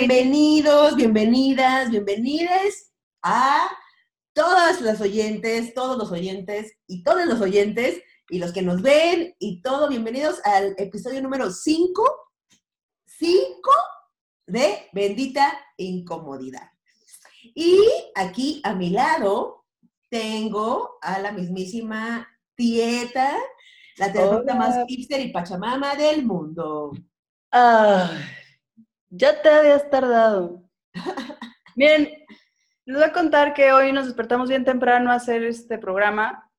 Bienvenidos, bienvenidas, bienvenides a todas las oyentes, todos los oyentes y todos los oyentes y los que nos ven y todo, bienvenidos al episodio número 5, 5 de Bendita Incomodidad. Y aquí a mi lado tengo a la mismísima Tieta, la terapeuta más hipster y pachamama del mundo. Ah, ya te habías tardado. Bien, les voy a contar que hoy nos despertamos bien temprano a hacer este programa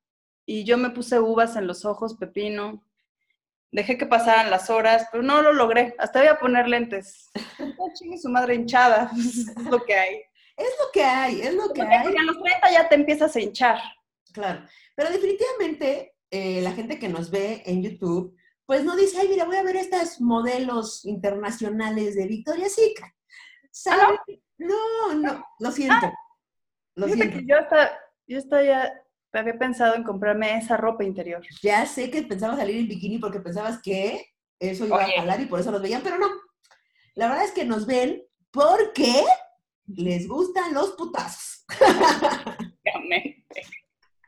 y yo me puse uvas en los ojos, pepino. Dejé que pasaran las horas, pero no lo logré. Hasta voy a poner lentes. chingue su madre hinchada. es lo que hay. Es lo que hay, es lo que hay. Porque a los 30 ya te empiezas a hinchar. Claro, pero definitivamente eh, la gente que nos ve en YouTube, pues no dice, ay, mira, voy a ver estas modelos internacionales de Victoria's Secret. ¿Sabes? no? no, lo siento. Ah, lo siento. Que yo hasta, yo hasta ya había pensado en comprarme esa ropa interior. Ya sé que pensabas salir en bikini porque pensabas que eso iba a jalar y por eso los veían, pero no. La verdad es que nos ven porque les gustan los putazos.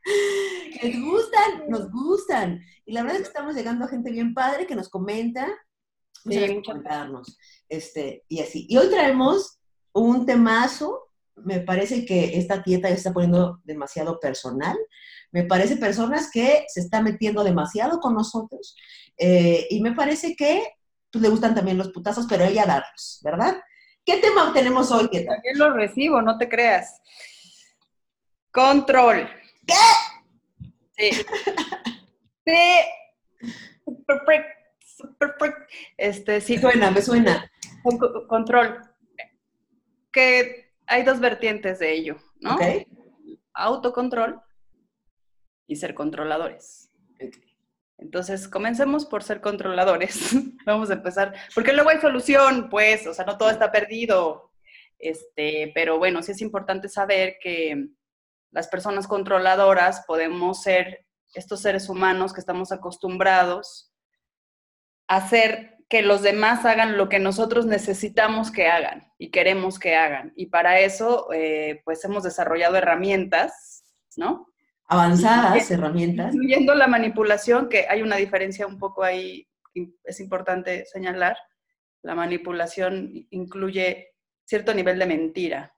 les gustan, nos gustan. Y la verdad es que estamos llegando a gente bien padre que nos comenta. Sí, comentarnos. Este, y así. Y hoy traemos un temazo. Me parece que esta tieta ya está poniendo demasiado personal. Me parece personas que se están metiendo demasiado con nosotros. Eh, y me parece que pues, le gustan también los putazos, pero ella darlos, ¿verdad? ¿Qué tema tenemos hoy? ¿Qué También lo recibo, no te creas. Control. ¿Qué? Sí. sí. Este, sí. Me suena, me suena. Control. Que hay dos vertientes de ello, ¿no? Ok. Autocontrol y ser controladores. Entonces, comencemos por ser controladores. Vamos a empezar, porque luego hay solución, pues, o sea, no todo está perdido. Este, pero bueno, sí es importante saber que las personas controladoras podemos ser estos seres humanos que estamos acostumbrados a hacer que los demás hagan lo que nosotros necesitamos que hagan y queremos que hagan. Y para eso, eh, pues hemos desarrollado herramientas, ¿no? avanzadas herramientas. Incluyendo la manipulación, que hay una diferencia un poco ahí, es importante señalar. La manipulación incluye cierto nivel de mentira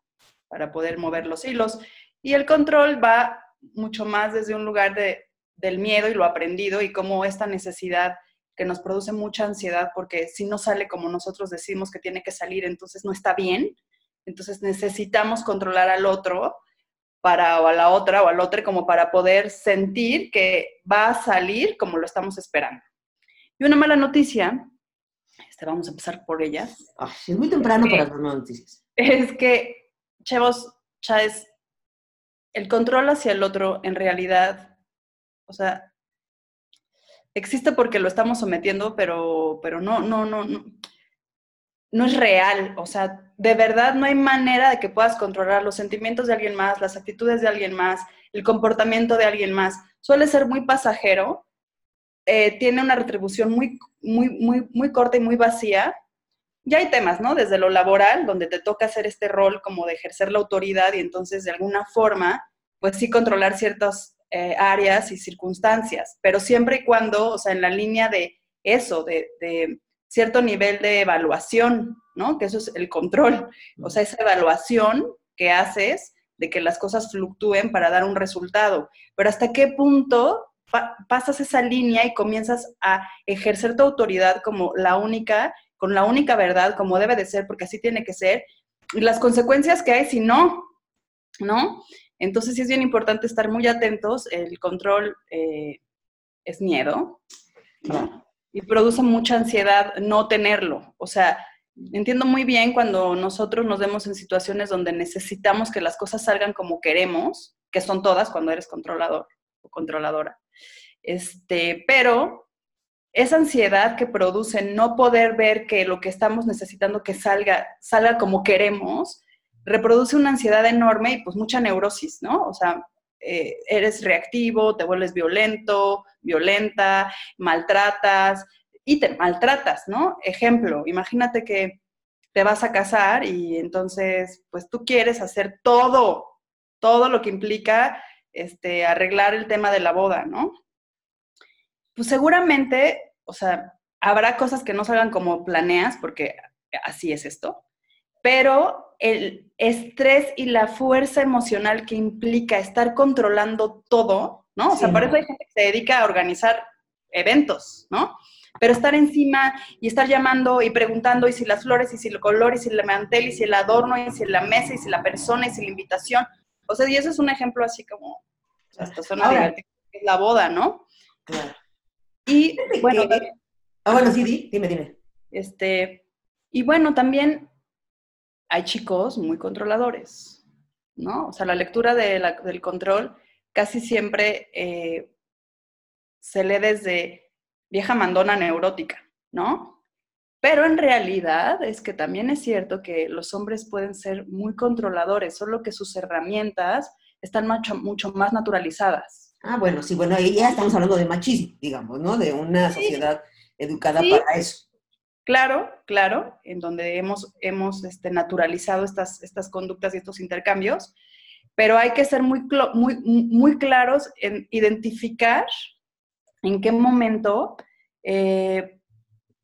para poder mover los hilos. Y el control va mucho más desde un lugar de, del miedo y lo aprendido y como esta necesidad que nos produce mucha ansiedad porque si no sale como nosotros decimos que tiene que salir, entonces no está bien. Entonces necesitamos controlar al otro para o a la otra o al otro como para poder sentir que va a salir como lo estamos esperando. Y una mala noticia, este, vamos a empezar por ellas. es muy temprano para las malas noticias. Es que, chavos, Chávez, el control hacia el otro en realidad, o sea, existe porque lo estamos sometiendo, pero, pero no, no, no, no, no es real. O sea, de verdad no hay manera de que puedas controlar los sentimientos de alguien más, las actitudes de alguien más, el comportamiento de alguien más. Suele ser muy pasajero, eh, tiene una retribución muy, muy, muy, muy corta y muy vacía. Ya hay temas, ¿no? Desde lo laboral, donde te toca hacer este rol como de ejercer la autoridad y entonces de alguna forma, pues sí controlar ciertas eh, áreas y circunstancias, pero siempre y cuando, o sea, en la línea de eso, de cierto nivel de evaluación, ¿no? Que eso es el control, o sea, esa evaluación que haces de que las cosas fluctúen para dar un resultado. Pero hasta qué punto pasas esa línea y comienzas a ejercer tu autoridad como la única, con la única verdad, como debe de ser, porque así tiene que ser, y las consecuencias que hay si no, ¿no? Entonces sí es bien importante estar muy atentos, el control eh, es miedo, ¿no? y produce mucha ansiedad no tenerlo. O sea, entiendo muy bien cuando nosotros nos vemos en situaciones donde necesitamos que las cosas salgan como queremos, que son todas cuando eres controlador o controladora. Este, pero esa ansiedad que produce no poder ver que lo que estamos necesitando que salga, salga como queremos, reproduce una ansiedad enorme y pues mucha neurosis, ¿no? O sea, eh, eres reactivo, te vuelves violento, violenta, maltratas y te maltratas, ¿no? Ejemplo, imagínate que te vas a casar y entonces, pues tú quieres hacer todo, todo lo que implica este, arreglar el tema de la boda, ¿no? Pues seguramente, o sea, habrá cosas que no salgan como planeas, porque así es esto, pero el estrés y la fuerza emocional que implica estar controlando todo, ¿no? O sea, por eso hay gente que se dedica a organizar eventos, ¿no? Pero estar encima y estar llamando y preguntando y si las flores y si el color y si el mantel y si el adorno y si la mesa y si la persona y si la invitación. O sea, y eso es un ejemplo así como, hasta suena divertido, es la boda, ¿no? Claro. Y bueno, ah, bueno, sí, dime, dime. Este, y bueno, también hay chicos muy controladores, ¿no? O sea, la lectura del control casi siempre eh, se lee desde vieja mandona neurótica, ¿no? Pero en realidad es que también es cierto que los hombres pueden ser muy controladores, solo que sus herramientas están mucho, mucho más naturalizadas. Ah, bueno, sí, bueno, ahí ya estamos hablando de machismo, digamos, ¿no? De una sociedad educada para eso. Claro, claro, en donde hemos, hemos este, naturalizado estas, estas conductas y estos intercambios, pero hay que ser muy, muy, muy claros en identificar en qué momento, eh,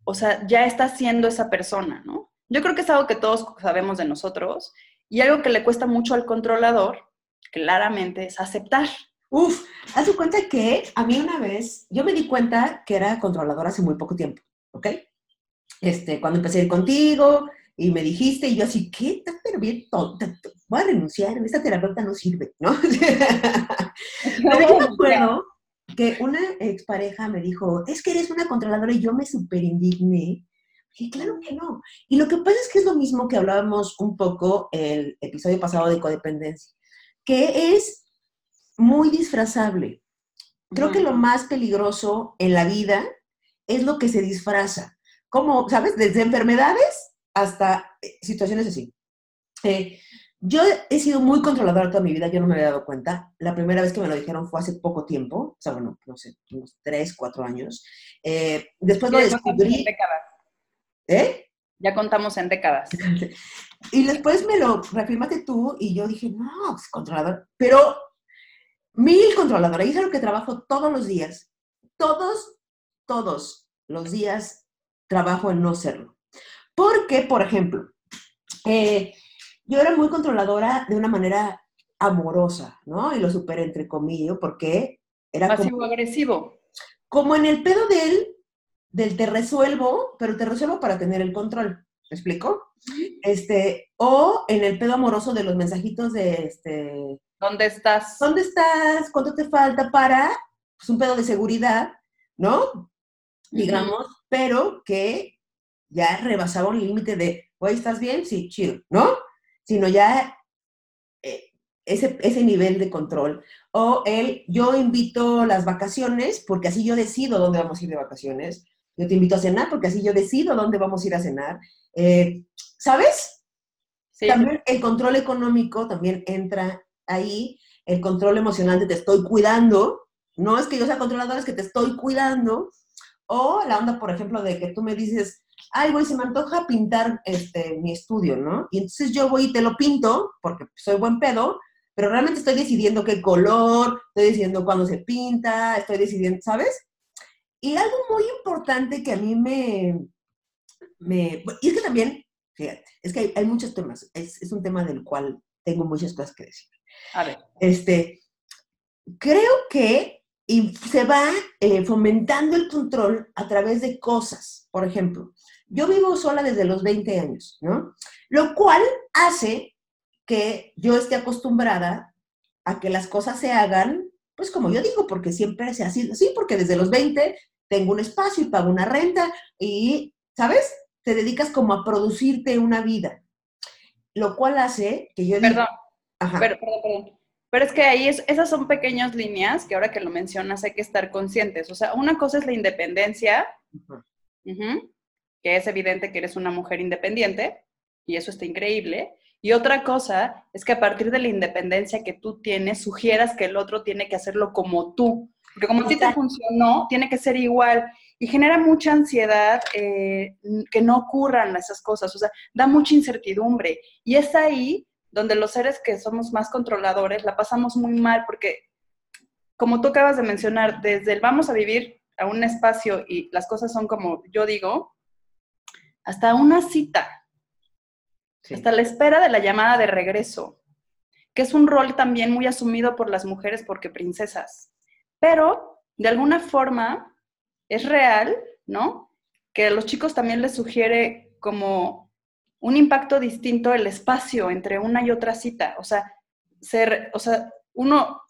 o sea, ya está siendo esa persona, ¿no? Yo creo que es algo que todos sabemos de nosotros y algo que le cuesta mucho al controlador, claramente, es aceptar. Uf, haz tu cuenta que a mí una vez, yo me di cuenta que era controlador hace muy poco tiempo, ¿ok? Este, cuando empecé a ir contigo y me dijiste, y yo así, ¿qué? Estás pero bien tonta, voy a renunciar, esta terapeuta no sirve, ¿no? pero yo me acuerdo que una expareja me dijo, es que eres una controladora y yo me super indigné. Y claro que no. Y lo que pasa es que es lo mismo que hablábamos un poco el episodio pasado de codependencia, que es muy disfrazable. Creo que lo más peligroso en la vida es lo que se disfraza. Como, ¿sabes? Desde enfermedades hasta eh, situaciones así. Eh, yo he sido muy controladora toda mi vida, yo no me había dado cuenta. La primera vez que me lo dijeron fue hace poco tiempo, o sea, bueno, no sé, unos tres, cuatro años. Eh, después lo descubrí. ¿Eh? Ya contamos en décadas. Y después me lo reafirmaste tú y yo dije, no, es controlador. Pero mil controladora, y es algo que trabajo todos los días. Todos, todos los días trabajo en no serlo. Porque, por ejemplo, eh, yo era muy controladora de una manera amorosa, ¿no? Y lo superé entre comillas, porque era Pasivo agresivo. Como en el pedo de él, del te resuelvo, pero te resuelvo para tener el control. ¿Me explico? Este, o en el pedo amoroso de los mensajitos de este. ¿Dónde estás? ¿Dónde estás? ¿Cuánto te falta para? Pues un pedo de seguridad, ¿no? Digamos, pero que ya rebasaba un límite de, oye, ¿estás bien? Sí, chido, ¿no? sino ya eh, ese, ese nivel de control. O el, yo invito las vacaciones porque así yo decido dónde vamos a ir de vacaciones. Yo te invito a cenar porque así yo decido dónde vamos a ir a cenar. Eh, ¿Sabes? También el control económico también entra ahí. El control emocional de te estoy cuidando. No es que yo sea controlador, es que te estoy cuidando. O la onda, por ejemplo, de que tú me dices, ay, güey, se me antoja pintar este, mi estudio, ¿no? Y entonces yo voy y te lo pinto, porque soy buen pedo, pero realmente estoy decidiendo qué color, estoy decidiendo cuándo se pinta, estoy decidiendo, ¿sabes? Y algo muy importante que a mí me... me y es que también, fíjate, es que hay, muchos temas, es, un tema del cual tengo muchas cosas que decir. A ver. Este, creo que y se va eh, fomentando el control a través de cosas. Por ejemplo, yo vivo sola desde los 20 años, ¿no? Lo cual hace que yo esté acostumbrada a que las cosas se hagan, pues como yo digo, porque siempre se ha sido así, porque desde los 20 tengo un espacio y pago una renta y, ¿sabes? Te dedicas como a producirte una vida. Lo cual hace que yo... Perdón, Ajá. perdón, perdón. Pero es que ahí es, esas son pequeñas líneas que ahora que lo mencionas hay que estar conscientes. O sea, una cosa es la independencia, que es evidente que eres una mujer independiente y eso está increíble. Y otra cosa es que a partir de la independencia que tú tienes, sugieras que el otro tiene que hacerlo como tú. Porque como a ti te funcionó, tiene que ser igual. y genera mucha ansiedad eh, que no ocurran esas cosas, o sea, da mucha incertidumbre. Y es ahí donde los seres que somos más controladores la pasamos muy mal porque, como tú acabas de mencionar, desde el vamos a vivir a un espacio y las cosas son como yo digo, hasta una cita, hasta la espera de la llamada de regreso, que es un rol también muy asumido por las mujeres porque princesas. Pero, de alguna forma, es real, ¿no? Que a los chicos también les sugiere como un impacto distinto el espacio entre una y otra cita. O sea, ser, o sea, uno,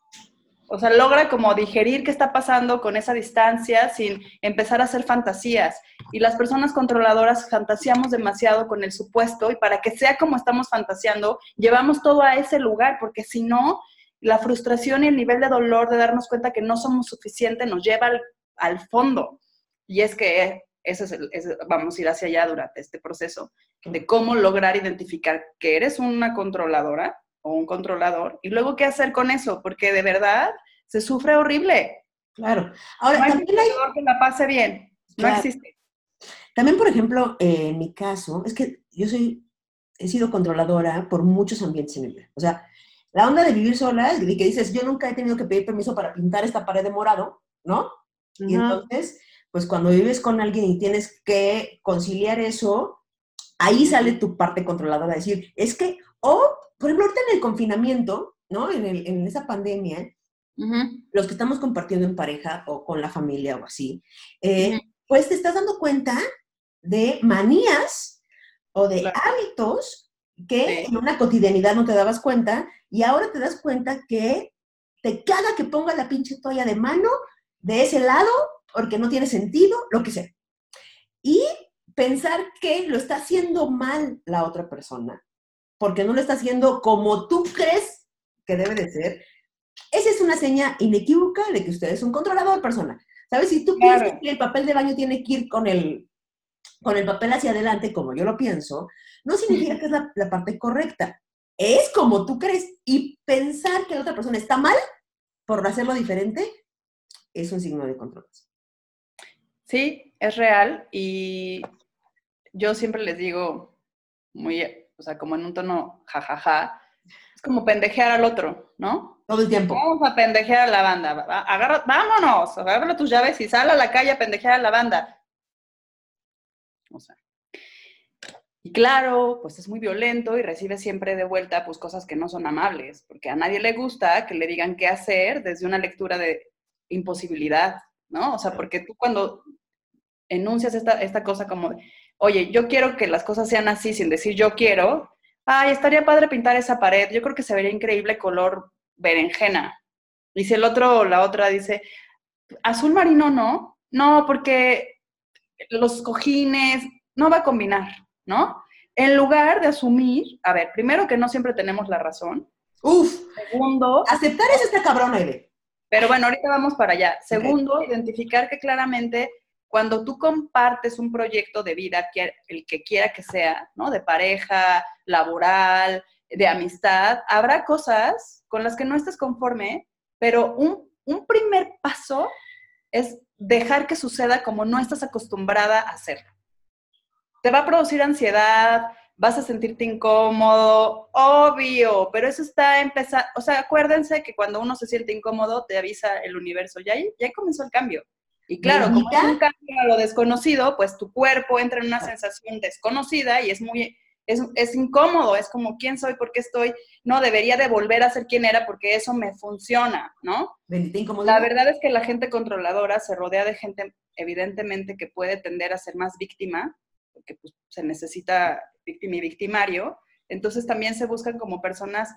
o sea, logra como digerir qué está pasando con esa distancia sin empezar a hacer fantasías. Y las personas controladoras fantaseamos demasiado con el supuesto y para que sea como estamos fantaseando, llevamos todo a ese lugar, porque si no, la frustración y el nivel de dolor de darnos cuenta que no somos suficientes nos lleva al al fondo. Y es que eso es, vamos a ir hacia allá durante este proceso de cómo lograr identificar que eres una controladora o un controlador y luego qué hacer con eso, porque de verdad se sufre horrible. Claro. Ahora, también hay que la pase bien. No existe. También, por ejemplo, en mi caso, es que yo soy, he sido controladora por muchos ambientes en el vida. O sea, la onda de vivir sola, de que dices, yo nunca he tenido que pedir permiso para pintar esta pared de morado, ¿no? Y entonces, pues cuando vives con alguien y tienes que conciliar eso, ahí sale tu parte controladora, decir, es que, o, por ejemplo, ahorita en el confinamiento, ¿no? En, el, en esa pandemia, los que estamos compartiendo en pareja o con la familia o así, eh, pues te estás dando cuenta de manías o de hábitos que en una cotidianidad no te dabas cuenta y ahora te das cuenta que te caga que ponga la pinche toalla de mano de ese lado porque no tiene sentido, lo que sea. Y pensar que lo está haciendo mal la otra persona, porque no lo está haciendo como tú crees que debe de ser, esa es una seña inequívoca de que usted es un controlador persona. ¿Sabes? Si tú piensas que el papel de baño tiene que ir con el, con el papel hacia adelante, como yo lo pienso, no significa que es la, la parte correcta. Es como tú crees. Y pensar que la otra persona está mal por hacerlo diferente, es un signo de control. Sí, es real y yo siempre les digo, muy, o sea, como en un tono jajaja, es como pendejear al otro, ¿no? Todo el tiempo. Vamos a pendejear a la banda. Agarra, vámonos, agarra tus llaves y sal a la calle a pendejear a la banda. O sea. Y claro, pues es muy violento y recibe siempre de vuelta pues cosas que no son amables, porque a nadie le gusta que le digan qué hacer desde una lectura de imposibilidad, ¿no? O sea, porque tú cuando enuncias esta, esta cosa como, oye, yo quiero que las cosas sean así sin decir yo quiero, ay, estaría padre pintar esa pared, yo creo que se vería increíble color berenjena. Y si el otro o la otra dice, azul marino no, no, porque los cojines no va a combinar, ¿no? En lugar de asumir, a ver, primero que no siempre tenemos la razón. Uf. Segundo. Aceptar es esta cabrona, Eve. Pero bueno, ahorita vamos para allá. Segundo, identificar que claramente cuando tú compartes un proyecto de vida, el que quiera que sea, ¿no? De pareja, laboral, de amistad, habrá cosas con las que no estés conforme, pero un, un primer paso es dejar que suceda como no estás acostumbrada a hacerlo. Te va a producir ansiedad, vas a sentirte incómodo, obvio, pero eso está empezando, o sea, acuérdense que cuando uno se siente incómodo, te avisa el universo, ya, ya comenzó el cambio. Y claro, como es un cambio a lo desconocido, pues tu cuerpo entra en una sensación desconocida y es muy, es, es, incómodo, es como, ¿quién soy? ¿Por qué estoy? No, debería de volver a ser quien era porque eso me funciona, ¿no? La verdad es que la gente controladora se rodea de gente, evidentemente, que puede tender a ser más víctima, porque pues, se necesita víctima y victimario, entonces también se buscan como personas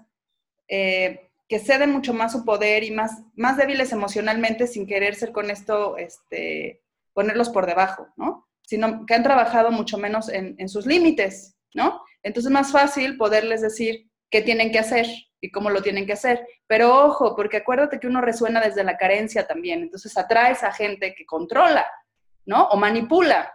eh, que ceden mucho más su poder y más, más débiles emocionalmente sin querer ser con esto, este, ponerlos por debajo, ¿no? Sino que han trabajado mucho menos en, en sus límites, ¿no? Entonces es más fácil poderles decir qué tienen que hacer y cómo lo tienen que hacer. Pero ojo, porque acuérdate que uno resuena desde la carencia también, entonces atraes a gente que controla, ¿no? O manipula.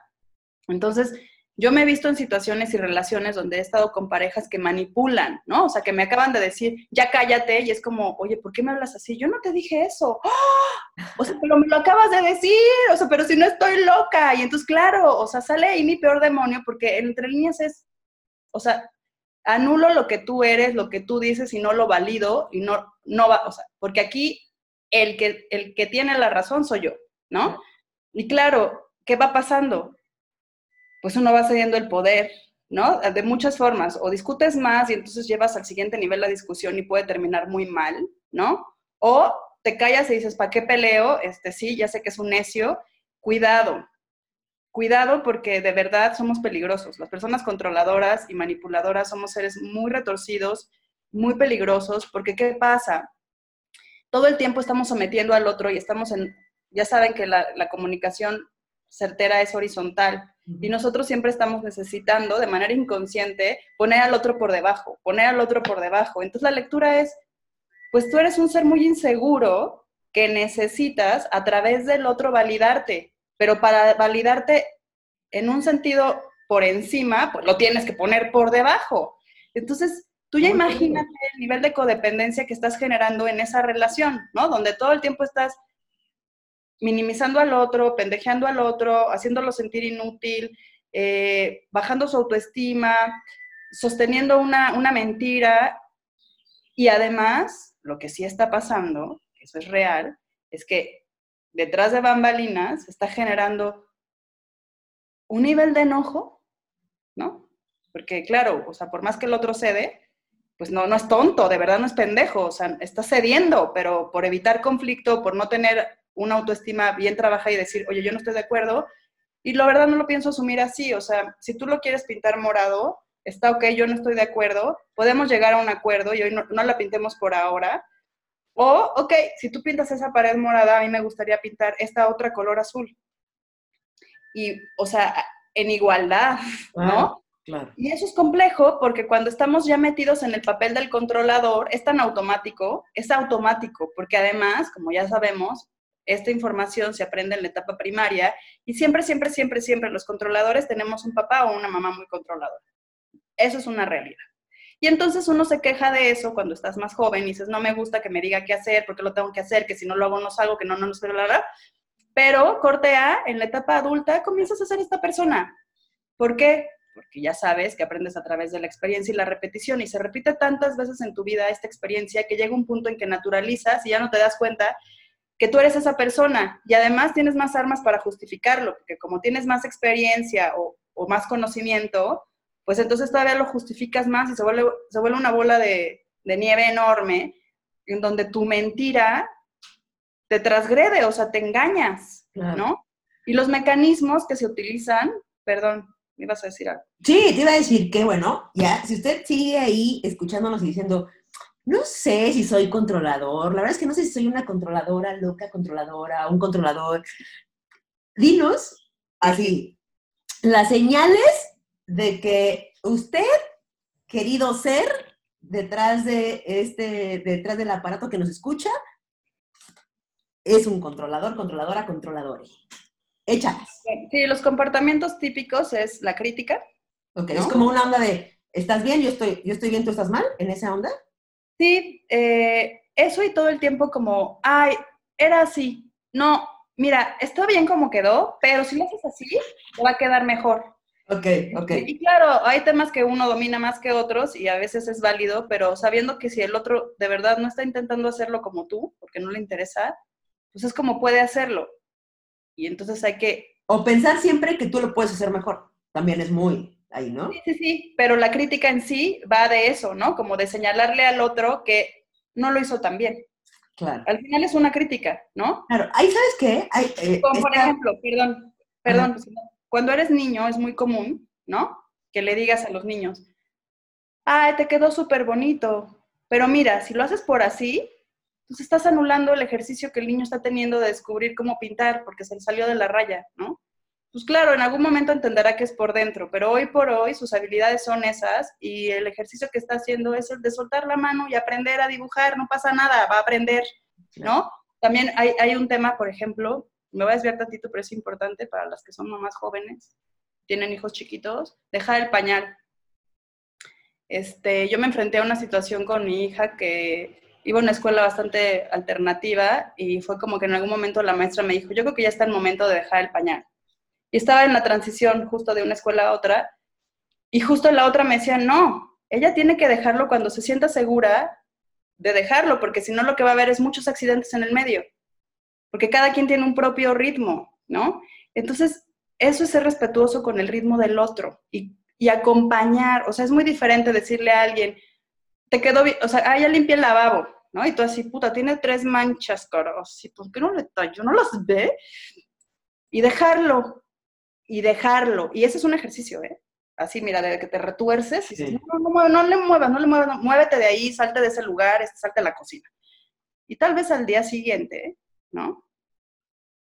Entonces, yo me he visto en situaciones y relaciones donde he estado con parejas que manipulan, ¿no? O sea, que me acaban de decir, ya cállate, y es como, oye, ¿por qué me hablas así? Yo no te dije eso. ¡Ah! O sea, pero me lo acabas de decir, o sea, pero si no estoy loca. Y entonces, claro, o sea, sale ahí mi peor demonio, porque entre líneas es, o sea, anulo lo que tú eres, lo que tú dices y no lo valido y no, no va, o sea, porque aquí el que, el que tiene la razón soy yo, ¿no? Y claro, ¿qué va pasando? Pues uno va cediendo el poder, ¿no? De muchas formas. O discutes más y entonces llevas al siguiente nivel la discusión y puede terminar muy mal, ¿no? O te callas y dices, ¿para qué peleo? Este sí, ya sé que es un necio. Cuidado. Cuidado porque de verdad somos peligrosos. Las personas controladoras y manipuladoras somos seres muy retorcidos, muy peligrosos, porque ¿qué pasa? Todo el tiempo estamos sometiendo al otro y estamos en, ya saben que la, la comunicación certera es horizontal. Y nosotros siempre estamos necesitando, de manera inconsciente, poner al otro por debajo, poner al otro por debajo. Entonces la lectura es, pues tú eres un ser muy inseguro que necesitas a través del otro validarte, pero para validarte en un sentido por encima, pues lo tienes que poner por debajo. Entonces, tú ya imagínate el nivel de codependencia que estás generando en esa relación, ¿no? Donde todo el tiempo estás minimizando al otro, pendejeando al otro, haciéndolo sentir inútil, eh, bajando su autoestima, sosteniendo una, una mentira. Y además, lo que sí está pasando, eso es real, es que detrás de bambalinas está generando un nivel de enojo, ¿no? Porque claro, o sea, por más que el otro cede, pues no, no es tonto, de verdad no es pendejo, o sea, está cediendo, pero por evitar conflicto, por no tener una autoestima bien trabajada y decir, oye, yo no estoy de acuerdo. Y la verdad no lo pienso asumir así. O sea, si tú lo quieres pintar morado, está ok, yo no estoy de acuerdo, podemos llegar a un acuerdo y hoy no, la pintemos por ahora. O, ok, si tú pintas esa pared morada, a mí me gustaría pintar esta otra color azul. Y, o sea, en igualdad, ¿no? claro. Y eso es complejo porque cuando estamos ya metidos en el papel del controlador, es tan automático, es automático, porque además, como ya sabemos, esta información se aprende en la etapa primaria y siempre, siempre, siempre, siempre los controladores tenemos un papá o una mamá muy controladora. Eso es una realidad. Y entonces uno se queja de eso cuando estás más joven y dices, no me gusta que me diga qué hacer, porque lo tengo que hacer, que si no lo hago no salgo, que no, no, no, la, la. Pero corte A, en la etapa adulta comienzas a ser esta persona. ¿Por qué? Porque ya sabes que aprendes a través de la experiencia y la repetición y se repite tantas veces en tu vida esta experiencia que llega un punto en que naturalizas y ya no te das cuenta que tú eres esa persona y además tienes más armas para justificarlo, porque como tienes más experiencia o, más conocimiento, pues entonces todavía lo justificas más y se vuelve, se vuelve una bola de, nieve enorme en donde tu mentira te transgrede, o sea, te engañas, ¿no? Y los mecanismos que se utilizan, perdón, me ibas a decir algo. Sí, te iba a decir que, bueno, ya, si usted sigue ahí escuchándonos y diciendo, no sé si soy controlador, la verdad es que no sé si soy una controladora, loca controladora, un controlador. Dinos así, las señales de que usted, querido ser, detrás de este, detrás del aparato que nos escucha, es un controlador, controladora, controlador. Échalas. Sí, los comportamientos típicos es la crítica. Ok, es como una onda de, ¿estás bien? Yo estoy, yo estoy bien, tú estás mal, en esa onda. Sí, eh, eso y todo el tiempo como, ay, era así. No, mira, está bien como quedó, pero si lo haces así, te va a quedar mejor. Ok, ok. Y claro, hay temas que uno domina más que otros y a veces es válido, pero sabiendo que si el otro de verdad no está intentando hacerlo como tú, porque no le interesa, pues es como puede hacerlo. Y entonces hay que... O pensar siempre que tú lo puedes hacer mejor. También es muy, ahí, ¿no? Sí, sí, sí, pero la crítica en sí va de eso, ¿no? Como de señalarle al otro que no lo hizo tan bien. Claro. Al final es una crítica, ¿no? Claro, ahí sabes qué? Eh, Como por ejemplo, perdón, perdón, cuando eres niño es muy común, ¿no? Que le digas a los niños, ay, te quedó súper bonito, pero mira, si lo haces por así, pues estás anulando el ejercicio que el niño está teniendo de descubrir cómo pintar porque se le salió de la raya, ¿no? Pues claro, en algún momento entenderá que es por dentro, pero hoy por hoy sus habilidades son esas y el ejercicio que está haciendo es el de soltar la mano y aprender a dibujar, no pasa nada, va a aprender, ¿no? También hay, un tema, por ejemplo, me voy a desviar tantito, pero es importante para las que son más jóvenes. tienen hijos chiquitos, dejar el pañal. Este, yo me enfrenté a una situación con mi hija que iba a una escuela bastante alternativa y fue como que en algún momento la maestra me dijo, yo creo que ya está el momento de dejar el pañal. Y estaba en la transición justo de una escuela a otra y justo la otra me decía, no, ella tiene que dejarlo cuando se sienta segura de dejarlo, porque si no lo que va a haber es muchos accidentes en el medio, porque cada quien tiene un propio ritmo, ¿no? Entonces, eso es ser respetuoso con el ritmo del otro y, acompañar, o sea, es muy diferente decirle a alguien, te quedó bien, o sea, ah, ya limpié el lavabo, ¿no? Y tú así, puta, tiene tres manchas, caro, sí, ¿por qué no le yo ¿No las ve? Y dejarlo, y dejarlo, y ese es un ejercicio, ¿eh? así, mira, de que te retuerces y dices, no, no, no, no, le muevas, no le muevas, muévete de ahí, salte de ese lugar, este, salte a la cocina. Y tal vez al día siguiente, ¿no?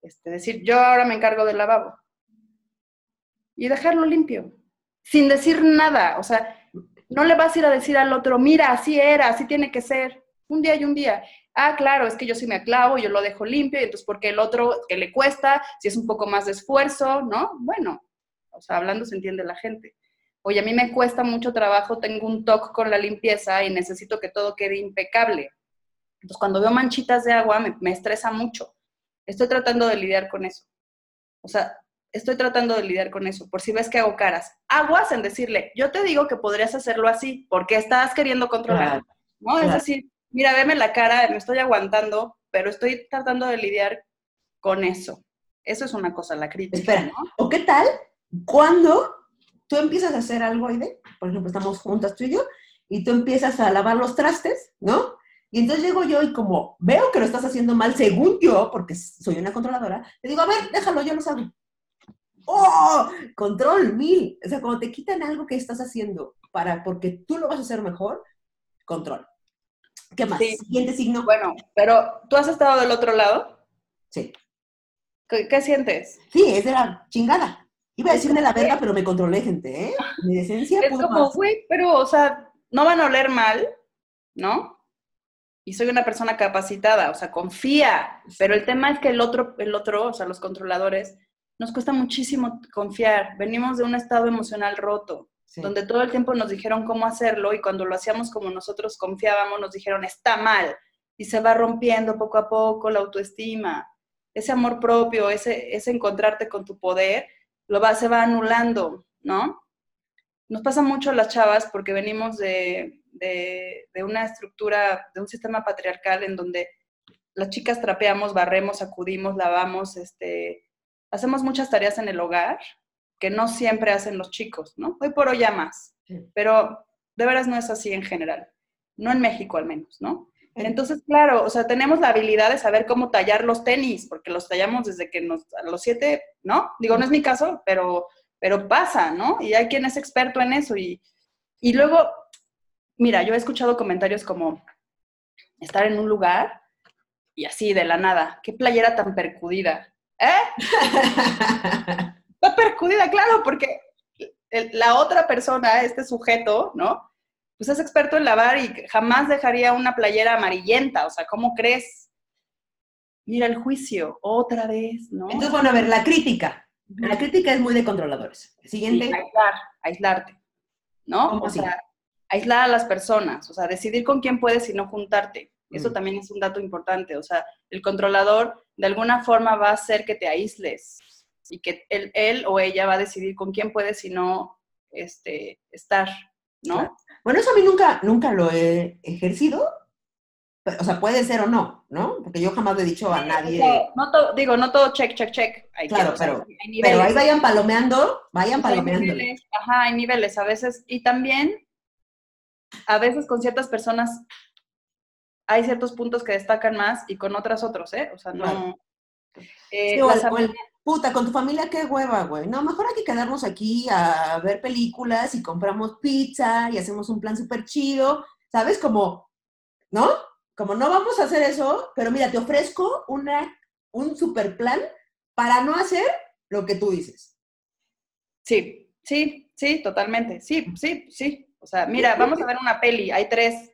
Este, decir, yo ahora me encargo del lavabo. Y dejarlo limpio, sin decir nada. O sea, no le vas a ir a decir al otro, mira, así era, así tiene que ser. Un día y un día. Ah, claro, es que yo sí me aclavo, yo lo dejo limpio, y entonces, porque el otro que le cuesta, si es un poco más de esfuerzo, ¿no? Bueno, o sea, hablando se entiende la gente. Oye, a mí me cuesta mucho trabajo, tengo un toque con la limpieza y necesito que todo quede impecable. Entonces, cuando veo manchitas de agua, me, estresa mucho. Estoy tratando de lidiar con eso. O sea, estoy tratando de lidiar con eso. Por si ves que hago caras. Aguas en decirle, yo te digo que podrías hacerlo así, porque estás queriendo controlar. ¿no? Es decir, mira, veme la cara, me estoy aguantando, pero estoy tratando de lidiar con eso. Eso es una cosa, la crítica. Espera, ¿o qué tal cuando tú empiezas a hacer algo, Aide, por ejemplo, estamos juntas tú y yo, y tú empiezas a lavar los trastes, ¿no? Y entonces llego yo y como veo que lo estás haciendo mal, según yo, porque soy una controladora, te digo, a ver, déjalo, yo lo hago. ¡Oh! Control mil. O sea, cuando te quitan algo que estás haciendo para, porque tú lo vas a hacer mejor, control. ¿Qué más? Siguiente signo. Bueno, pero ¿tú has estado del otro lado? Sí. ¿Qué, qué sientes? Sí, es de la chingada. Iba a decir de la verga, pero me controlé, gente, ¿eh? Mi decencia. Es como, güey, pero, o sea, no van a oler mal, ¿no? Y soy una persona capacitada, o sea, confía. Pero el tema es que el otro, el otro, o sea, los controladores, nos cuesta muchísimo confiar. Venimos de un estado emocional roto, donde todo el tiempo nos dijeron cómo hacerlo y cuando lo hacíamos como nosotros confiábamos, nos dijeron, está mal. Y se va rompiendo poco a poco la autoestima. Ese amor propio, ese, ese encontrarte con tu poder, lo va, se va anulando, ¿no? Nos pasa mucho a las chavas porque venimos de, una estructura, de un sistema patriarcal en donde las chicas trapeamos, barremos, acudimos, lavamos, este, hacemos muchas tareas en el hogar que no siempre hacen los chicos, ¿no? Hoy por hoy ya más, pero de veras no es así en general, no en México al menos, ¿no? Entonces, claro, o sea, tenemos la habilidad de saber cómo tallar los tenis, porque los tallamos desde que nos, a los siete, ¿no? Digo, no es mi caso, pero, pero pasa, ¿no? Y hay quien es experto en eso. Y, y luego, mira, yo he escuchado comentarios como estar en un lugar y así de la nada, qué playera tan percudida. ¿Eh? Está percudida, claro, porque la otra persona, este sujeto, ¿no? pues es experto en lavar y jamás dejaría una playera amarillenta, o sea, ¿cómo crees? Mira el juicio, otra vez, ¿no? Entonces, bueno, a ver, la crítica. La crítica es muy de controladores. Siguiente. aislar, aislarte, ¿no? O sea, aislar a las personas, o sea, decidir con quién puedes y no juntarte. Eso mm. también es un dato importante, o sea, el controlador de alguna forma va a hacer que te aísles y que él, él o ella va a decidir con quién puedes y no este, estar, ¿no? Bueno, eso a mí nunca, nunca lo he ejercido. O sea, puede ser o no, ¿no? Porque yo jamás le he dicho a nadie. No, digo, no todo check, check, check. claro, pero, pero ahí vayan palomeando, vayan palomeando. ajá, hay niveles a veces. Y también, a veces con ciertas personas hay ciertos puntos que destacan más y con otras otros, ¿eh? O sea, no. Eh, puta, con tu familia qué hueva, güey. No, mejor hay que quedarnos aquí a ver películas y compramos pizza y hacemos un plan súper chido, ¿sabes? Como, ¿no? Como no vamos a hacer eso, pero mira, te ofrezco una, un super plan para no hacer lo que tú dices. Sí, sí, sí, totalmente. Sí, sí, sí. O sea, mira, vamos a ver una peli, hay tres.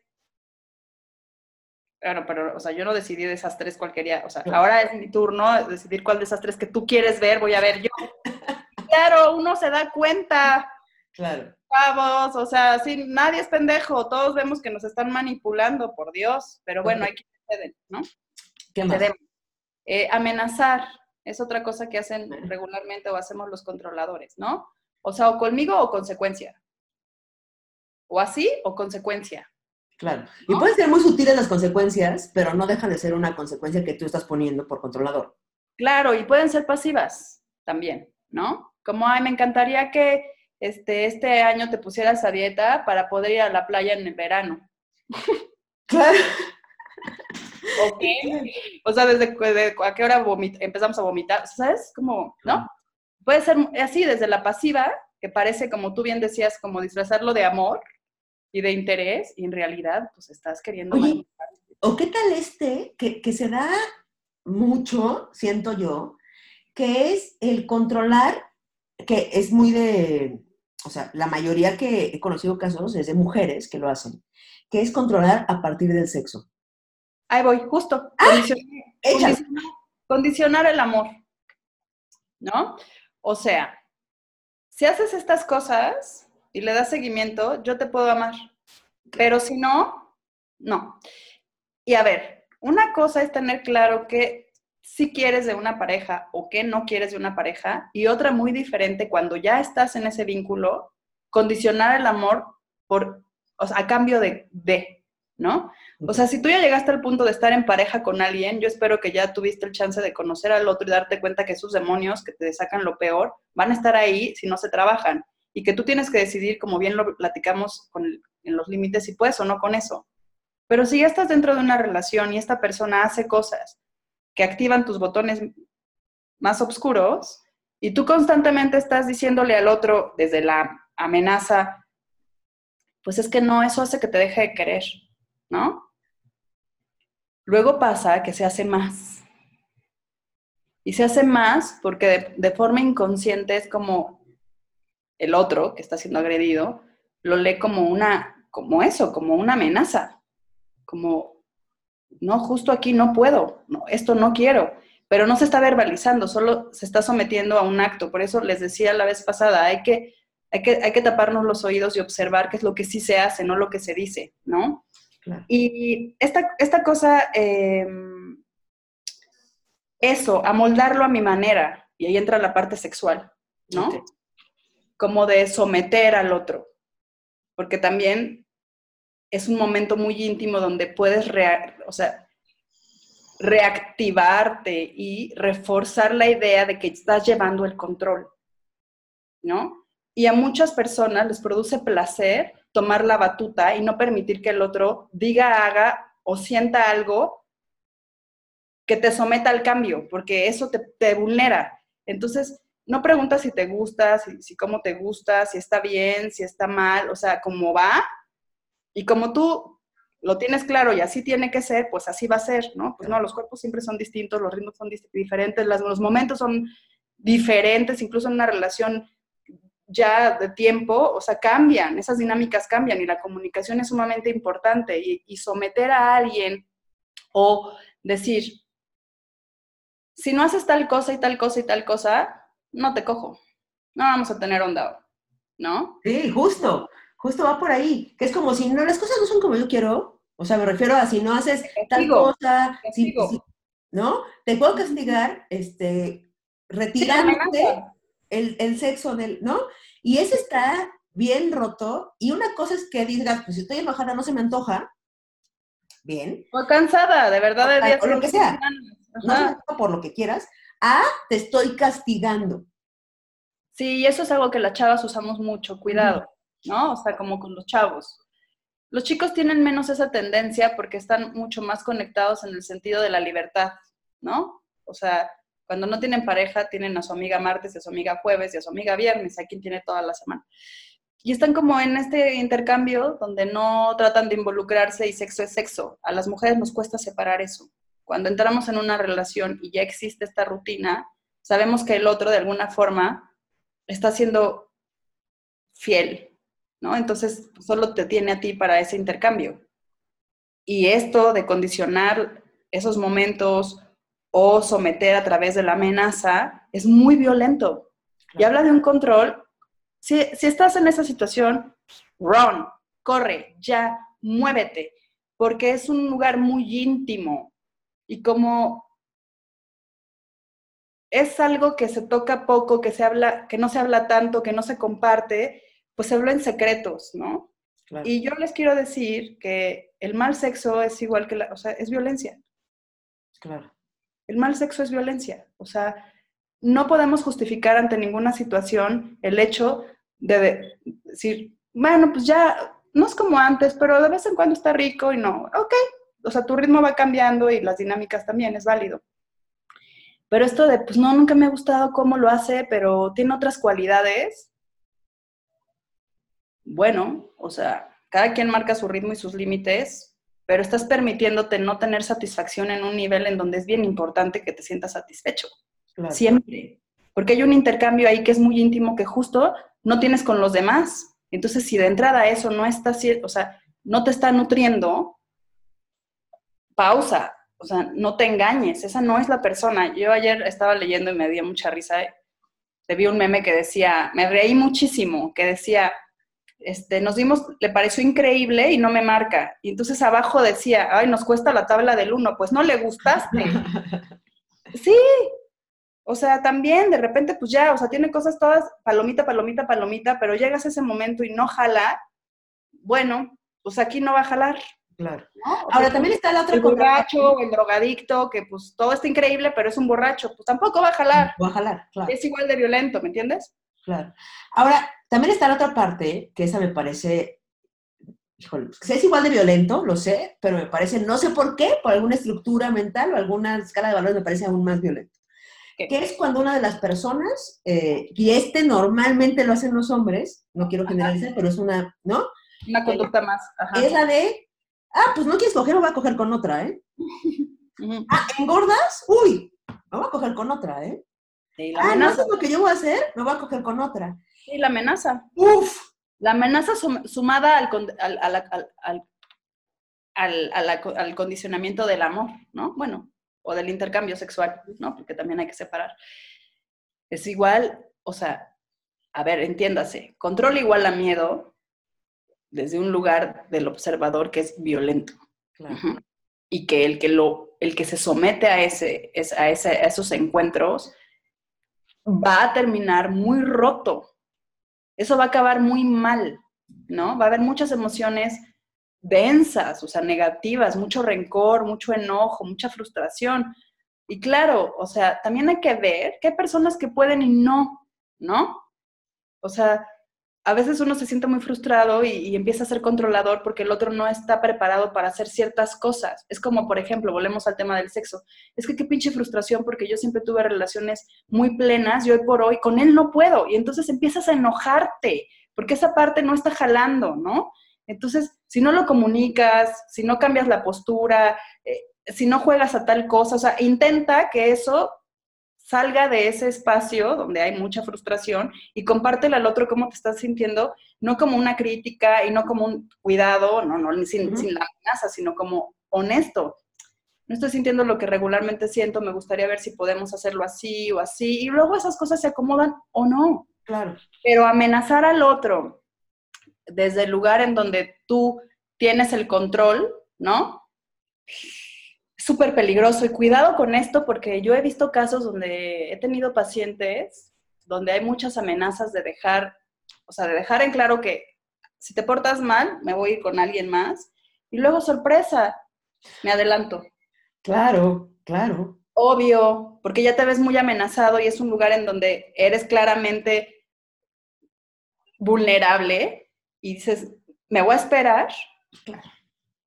Claro, pero, o sea, yo no decidí de esas tres cuál quería. O sea, ahora es mi turno decidir cuál de esas tres que tú quieres ver voy a ver yo. claro, uno se da cuenta. Claro. Vamos, o sea, sí, nadie es pendejo, todos vemos que nos están manipulando, por Dios, pero bueno, hay que ceder, ¿no? ¿Qué más? Eh, amenazar es otra cosa que hacen regularmente o hacemos los controladores, ¿no? O sea, o conmigo o consecuencia. O así o consecuencia. Claro. Y pueden ser muy sutiles las consecuencias, pero no dejan de ser una consecuencia que tú estás poniendo por controlador. Claro, y pueden ser pasivas también, ¿no? Como, ay, me encantaría que este, este año te pusieras a dieta para poder ir a la playa en el verano. Claro. Ok. O sea, desde, a qué hora empezamos a vomitar, ¿sabes? Como, ¿no? Puede ser así, desde la pasiva, que parece, como tú bien decías, como disfrazarlo de amor y de interés, y en realidad, pues estás queriendo... Oye, ¿o qué tal este, que, que se da mucho, siento yo, que es el controlar, que es muy de, o sea, la mayoría que he conocido casos es de mujeres que lo hacen, que es controlar a partir del sexo. Ahí voy, justo. ¡Ah! Condicionar, condicionar, el amor. ¿No? O sea, si haces estas cosas y le das seguimiento, yo te puedo amar. Pero si no, no. Y a ver, una cosa es tener claro que si quieres de una pareja o que no quieres de una pareja, y otra muy diferente cuando ya estás en ese vínculo, condicionar el amor por, a cambio de, de, ¿no? O sea, si tú ya llegaste al punto de estar en pareja con alguien, yo espero que ya tuviste el chance de conocer al otro y darte cuenta que esos demonios que te sacan lo peor van a estar ahí si no se trabajan y que tú tienes que decidir, como bien lo platicamos en los límites, si puedes o no con eso. Pero si ya estás dentro de una relación y esta persona hace cosas que activan tus botones más oscuros y tú constantemente estás diciéndole al otro desde la amenaza, pues es que no, eso hace que te deje de querer. ¿no? Luego pasa que se hace más. Y se hace más porque de, forma inconsciente es como el otro que está siendo agredido lo lee como una, como eso, como una amenaza, como, no, justo aquí no puedo, no, esto no quiero, pero no se está verbalizando, solo se está sometiendo a un acto. Por eso les decía la vez pasada, hay que, hay que, hay que taparnos los oídos y observar qué es lo que sí se hace, no lo que se dice, ¿no? Y esta, esta cosa, em, eso, amoldarlo a mi manera, y ahí entra la parte sexual, ¿no? Como de someter al otro, porque también es un momento muy íntimo donde puedes, o sea, reactivarte y reforzar la idea de que estás llevando el control, ¿no? Y a muchas personas les produce placer tomar la batuta y no permitir que el otro diga, haga o sienta algo que te someta al cambio, porque eso te, vulnera. Entonces, no preguntas si te gusta, si, si, cómo te gusta, si está bien, si está mal, o sea, cómo va. Y como tú lo tienes claro y así tiene que ser, pues así va a ser, ¿no? Pues no, los cuerpos siempre son distintos, los ritmos son diferentes, los momentos son diferentes, incluso en una relación ya de tiempo, o sea, cambian, esas dinámicas cambian y la comunicación es sumamente importante y, someter a alguien o decir, si no haces tal cosa y tal cosa y tal cosa, no te cojo, no vamos a tener onda, ¿no? Sí, justo, justo va por ahí, que es como si no, las cosas no son como yo quiero, o sea, me refiero a si no haces tal cosa, ¿no? Te puedo castigar, este, retirándote el, sexo del, ¿no? Y eso está bien roto. Y una cosa es que digas, pues si estoy enojada no se me antoja. Bien. O cansada, de verdad. De o, lo que sea. No por lo que quieras. Ah, te estoy castigando. Sí, y eso es algo que las chavas usamos mucho, cuidado, ¿no? O sea, como con los chavos. Los chicos tienen menos esa tendencia porque están mucho más conectados en el sentido de la libertad, ¿no? O sea, cuando no tienen pareja, tienen a su amiga martes, a su amiga jueves y a su amiga viernes, a quien tiene toda la semana. Y están como en este intercambio donde no tratan de involucrarse y sexo es sexo. A las mujeres nos cuesta separar eso. Cuando entramos en una relación y ya existe esta rutina, sabemos que el otro de alguna forma está siendo fiel, ¿no? Entonces solo te tiene a ti para ese intercambio. Y esto de condicionar esos momentos o someter a través de la amenaza es muy violento. Y habla de un control. Si, si estás en esa situación, run, corre, ya, muévete, porque es un lugar muy íntimo. Y como es algo que se toca poco, que se habla, que no se habla tanto, que no se comparte, pues se habla en secretos, ¿no? Y yo les quiero decir que el mal sexo es igual que la, o sea, es violencia. Claro. El mal sexo es violencia. O sea, no podemos justificar ante ninguna situación el hecho de decir, bueno, pues ya no es como antes, pero de vez en cuando está rico y no. Ok, o sea, tu ritmo va cambiando y las dinámicas también, es válido. Pero esto de, pues no, nunca me ha gustado cómo lo hace, pero tiene otras cualidades. Bueno, o sea, cada quien marca su ritmo y sus límites, pero estás permitiéndote no tener satisfacción en un nivel en donde es bien importante que te sientas satisfecho. Siempre. Porque hay un intercambio ahí que es muy íntimo que justo no tienes con los demás. Entonces, si de entrada eso no está, o sea, no te está nutriendo, pausa, o sea, no te engañes, esa no es la persona. Yo ayer estaba leyendo y me dio mucha risa. Te vi un meme que decía, me reí muchísimo, que decía, este, nos dimos, le pareció increíble y no me marca. Y entonces abajo decía, ay, nos cuesta la tabla del uno, pues no le gustaste. sí, o sea, también de repente, pues ya, o sea, tiene cosas todas palomita, palomita, palomita, pero llegas a ese momento y no jala, bueno, pues aquí no va a jalar. Claro. Ahora también está la otra El borracho, el drogadicto, que pues todo está increíble, pero es un borracho, pues tampoco va a jalar. Va a jalar, claro. Es igual de violento, ¿me entiendes? Claro. Ahora, también está la otra parte, que esa me parece, híjole, es igual de violento, lo sé, pero me parece, no sé por qué, por alguna estructura mental o alguna escala de valores me parece aún más violento. Que es cuando una de las personas, eh, y este normalmente lo hacen los hombres, no quiero generalizar, pero es una, ¿no? Una conducta más. Es la de, ah, pues no quieres coger, o voy a coger con otra, ¿eh? Ah, ¿engordas? Uy, me voy a coger con otra, ¿eh? ah, no sé lo que yo voy a hacer, me voy a coger con otra. Sí, la amenaza. Uf. La amenaza sumada al, al, condicionamiento del amor, ¿no? Bueno, o del intercambio sexual, ¿no? Porque también hay que separar. Es igual, o sea, a ver, entiéndase, control igual a miedo desde un lugar del observador que es violento. Y que el que, lo, el que se somete a, ese, a, ese, a esos encuentros va a terminar muy roto. Eso va a acabar muy mal, ¿no? Va a haber muchas emociones densas, o sea, negativas, mucho rencor, mucho enojo, mucha frustración. Y claro, o sea, también hay que ver que hay personas que pueden y no, ¿no? O sea, a veces uno se siente muy frustrado y, empieza a ser controlador porque el otro no está preparado para hacer ciertas cosas. Es como, por ejemplo, volvemos al tema del sexo. Es que qué pinche frustración porque yo siempre tuve relaciones muy plenas y hoy por hoy con él no puedo. Y entonces empiezas a enojarte porque esa parte no está jalando, ¿no? Entonces, si no lo comunicas, si no cambias la postura, eh, si no juegas a tal cosa, o sea, intenta que eso salga de ese espacio donde hay mucha frustración y compártelo al otro cómo te estás sintiendo, no como una crítica y no como un cuidado, no, no, sin, sin la amenaza, sino como honesto. No estoy sintiendo lo que regularmente siento, me gustaría ver si podemos hacerlo así o así, y luego esas cosas se acomodan o no. Claro. Pero amenazar al otro desde el lugar en donde tú tienes el control, ¿no? Súper peligroso y cuidado con esto porque yo he visto casos donde he tenido pacientes donde hay muchas amenazas de dejar, o sea, de dejar en claro que si te portas mal, me voy a ir con alguien más y luego sorpresa, me adelanto. Claro, claro. Obvio, porque ya te ves muy amenazado y es un lugar en donde eres claramente vulnerable y dices, me voy a esperar. Claro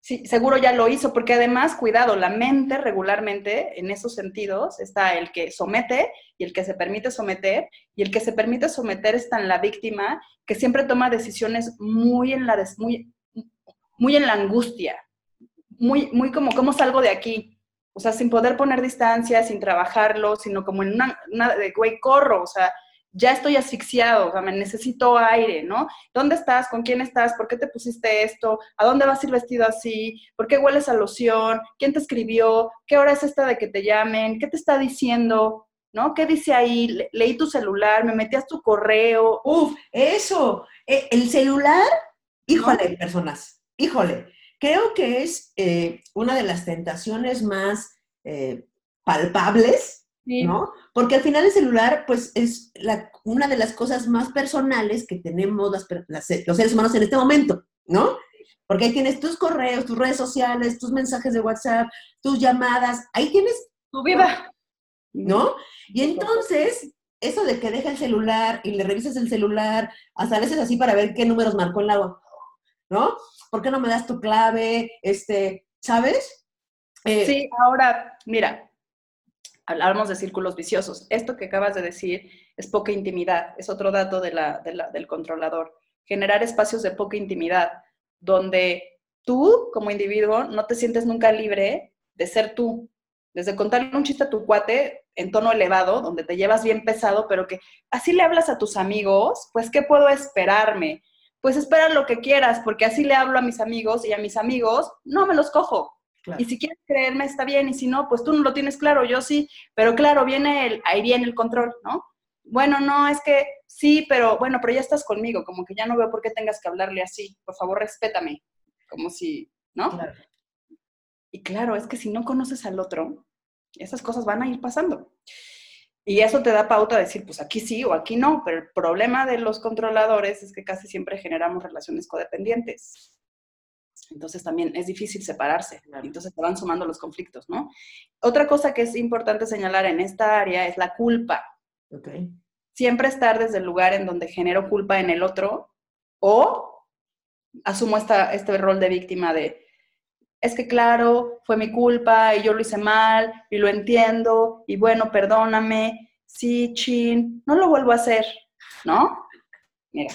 Sí, seguro ya lo hizo, porque además, cuidado, la mente regularmente en esos sentidos está el que somete y el que se permite someter, y el que se permite someter está en la víctima que siempre toma decisiones muy en la, muy, muy en la angustia, muy, muy como, ¿cómo salgo de aquí? O sea, sin poder poner distancia, sin trabajarlo, sino como en una, una de, güey, corro, o sea, ya estoy asfixiado, o sea, me necesito aire, ¿no? ¿Dónde estás? ¿Con quién estás? ¿Por qué te pusiste esto? ¿A dónde vas a ir vestido así? ¿Por qué hueles a loción? ¿Quién te escribió? ¿Qué hora es esta de que te llamen? ¿Qué te está diciendo? ¿no? ¿Qué dice ahí? leí tu celular, me metías tu correo. Uf, eso. E, el celular, híjole, personas, híjole. Creo que es eh, una de las tentaciones más eh, palpables, ¿no? Porque al final el celular, pues, es la, una de las cosas más personales que tenemos los seres humanos en este momento, ¿no? Porque ahí tienes tus correos, tus redes sociales, tus mensajes de WhatsApp, tus llamadas, ahí tienes tu vida, ¿no? Y entonces, eso de que deja el celular y le revisas el celular, hasta a veces así para ver qué números marcó el agua, ¿no? ¿Por qué no me das tu clave? Este, ¿sabes? Eh, sí, ahora, mira, hablamos de círculos viciosos. Esto que acabas de decir es poca intimidad, es otro dato del controlador. Generar espacios de poca intimidad, donde tú, como individuo, no te sientes nunca libre de ser tú. Desde contarle un chiste a tu cuate en tono elevado, donde te llevas bien pesado, pero que así le hablas a tus amigos, pues, ¿qué puedo esperarme? Pues espera lo que quieras, porque así le hablo a mis amigos y a mis amigos no me los cojo. Y si quieres creerme, está bien, y si no, pues tú no lo tienes claro, yo sí, pero claro, viene el, ahí viene el control, ¿no? Bueno, no, es que sí, pero bueno, pero ya estás conmigo, como que ya no veo por qué tengas que hablarle así, por favor, respétame, como si, ¿no? Y claro, es que si no conoces al otro, esas cosas van a ir pasando. Y eso te da pauta a decir, pues aquí sí o aquí no, pero el problema de los controladores es que casi siempre generamos relaciones codependientes. Entonces también es difícil separarse, entonces se van sumando los conflictos, ¿no? Otra cosa que es importante señalar en esta área es la culpa. Siempre estar desde el lugar en donde genero culpa en el otro o asumo esta, este rol de víctima de, es que claro, fue mi culpa y yo lo hice mal y lo entiendo y bueno, perdóname, sí, chin, no lo vuelvo a hacer, ¿no? Mira,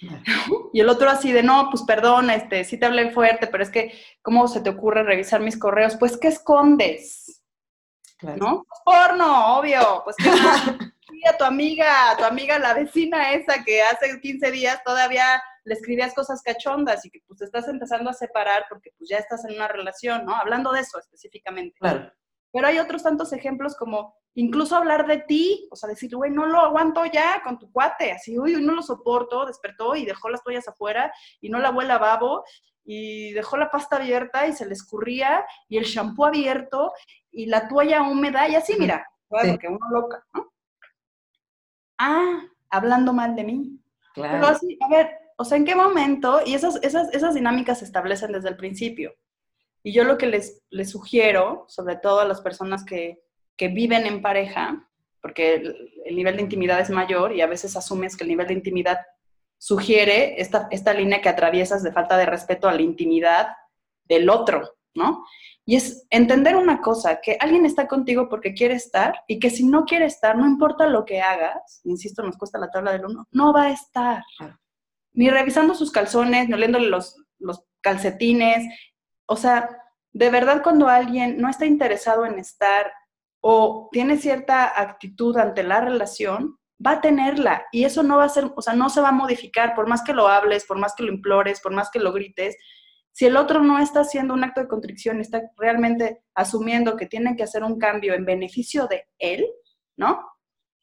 Y el otro así de, no, pues perdón, este, sí te hablé fuerte, pero es que, ¿cómo se te ocurre revisar mis correos? Pues, ¿qué escondes? ¿No? Porno, obvio. Pues, ¿qué a tu amiga, a tu amiga, la vecina esa que hace 15 días todavía le escribías cosas cachondas y que pues te estás empezando a separar porque pues ya estás en una relación, ¿no? Hablando de eso específicamente. Claro. Pero hay otros tantos ejemplos como incluso hablar de ti, o sea, decir, güey, no lo aguanto ya con tu cuate, así, uy, no lo soporto, despertó y dejó las toallas afuera y no la a babo y dejó la pasta abierta y se le escurría y el shampoo abierto y la toalla húmeda y así, mira, claro, que uno loca, ¿no? Ah, hablando mal de mí. Claro. Pero así, a ver, o sea, ¿en qué momento? Y esas, esas, esas dinámicas se establecen desde el principio. Y yo lo que les, les sugiero, sobre todo a las personas que, que viven en pareja, porque el, nivel de intimidad es mayor y a veces asumes que el nivel de intimidad sugiere esta, esta línea que atraviesas de falta de respeto a la intimidad del otro, ¿no? Y es entender una cosa, que alguien está contigo porque quiere estar y que si no quiere estar, no importa lo que hagas, insisto, nos cuesta la tabla del uno, no va a estar. Ni revisando sus calzones, ni oliéndole los, los calcetines, o sea, de verdad cuando alguien no está interesado en estar o tiene cierta actitud ante la relación, va a tenerla y eso no va a ser, o sea, no se va a modificar por más que lo hables, por más que lo implores, por más que lo grites. Si el otro no está haciendo un acto de contrición, está realmente asumiendo que tiene que hacer un cambio en beneficio de él, ¿no?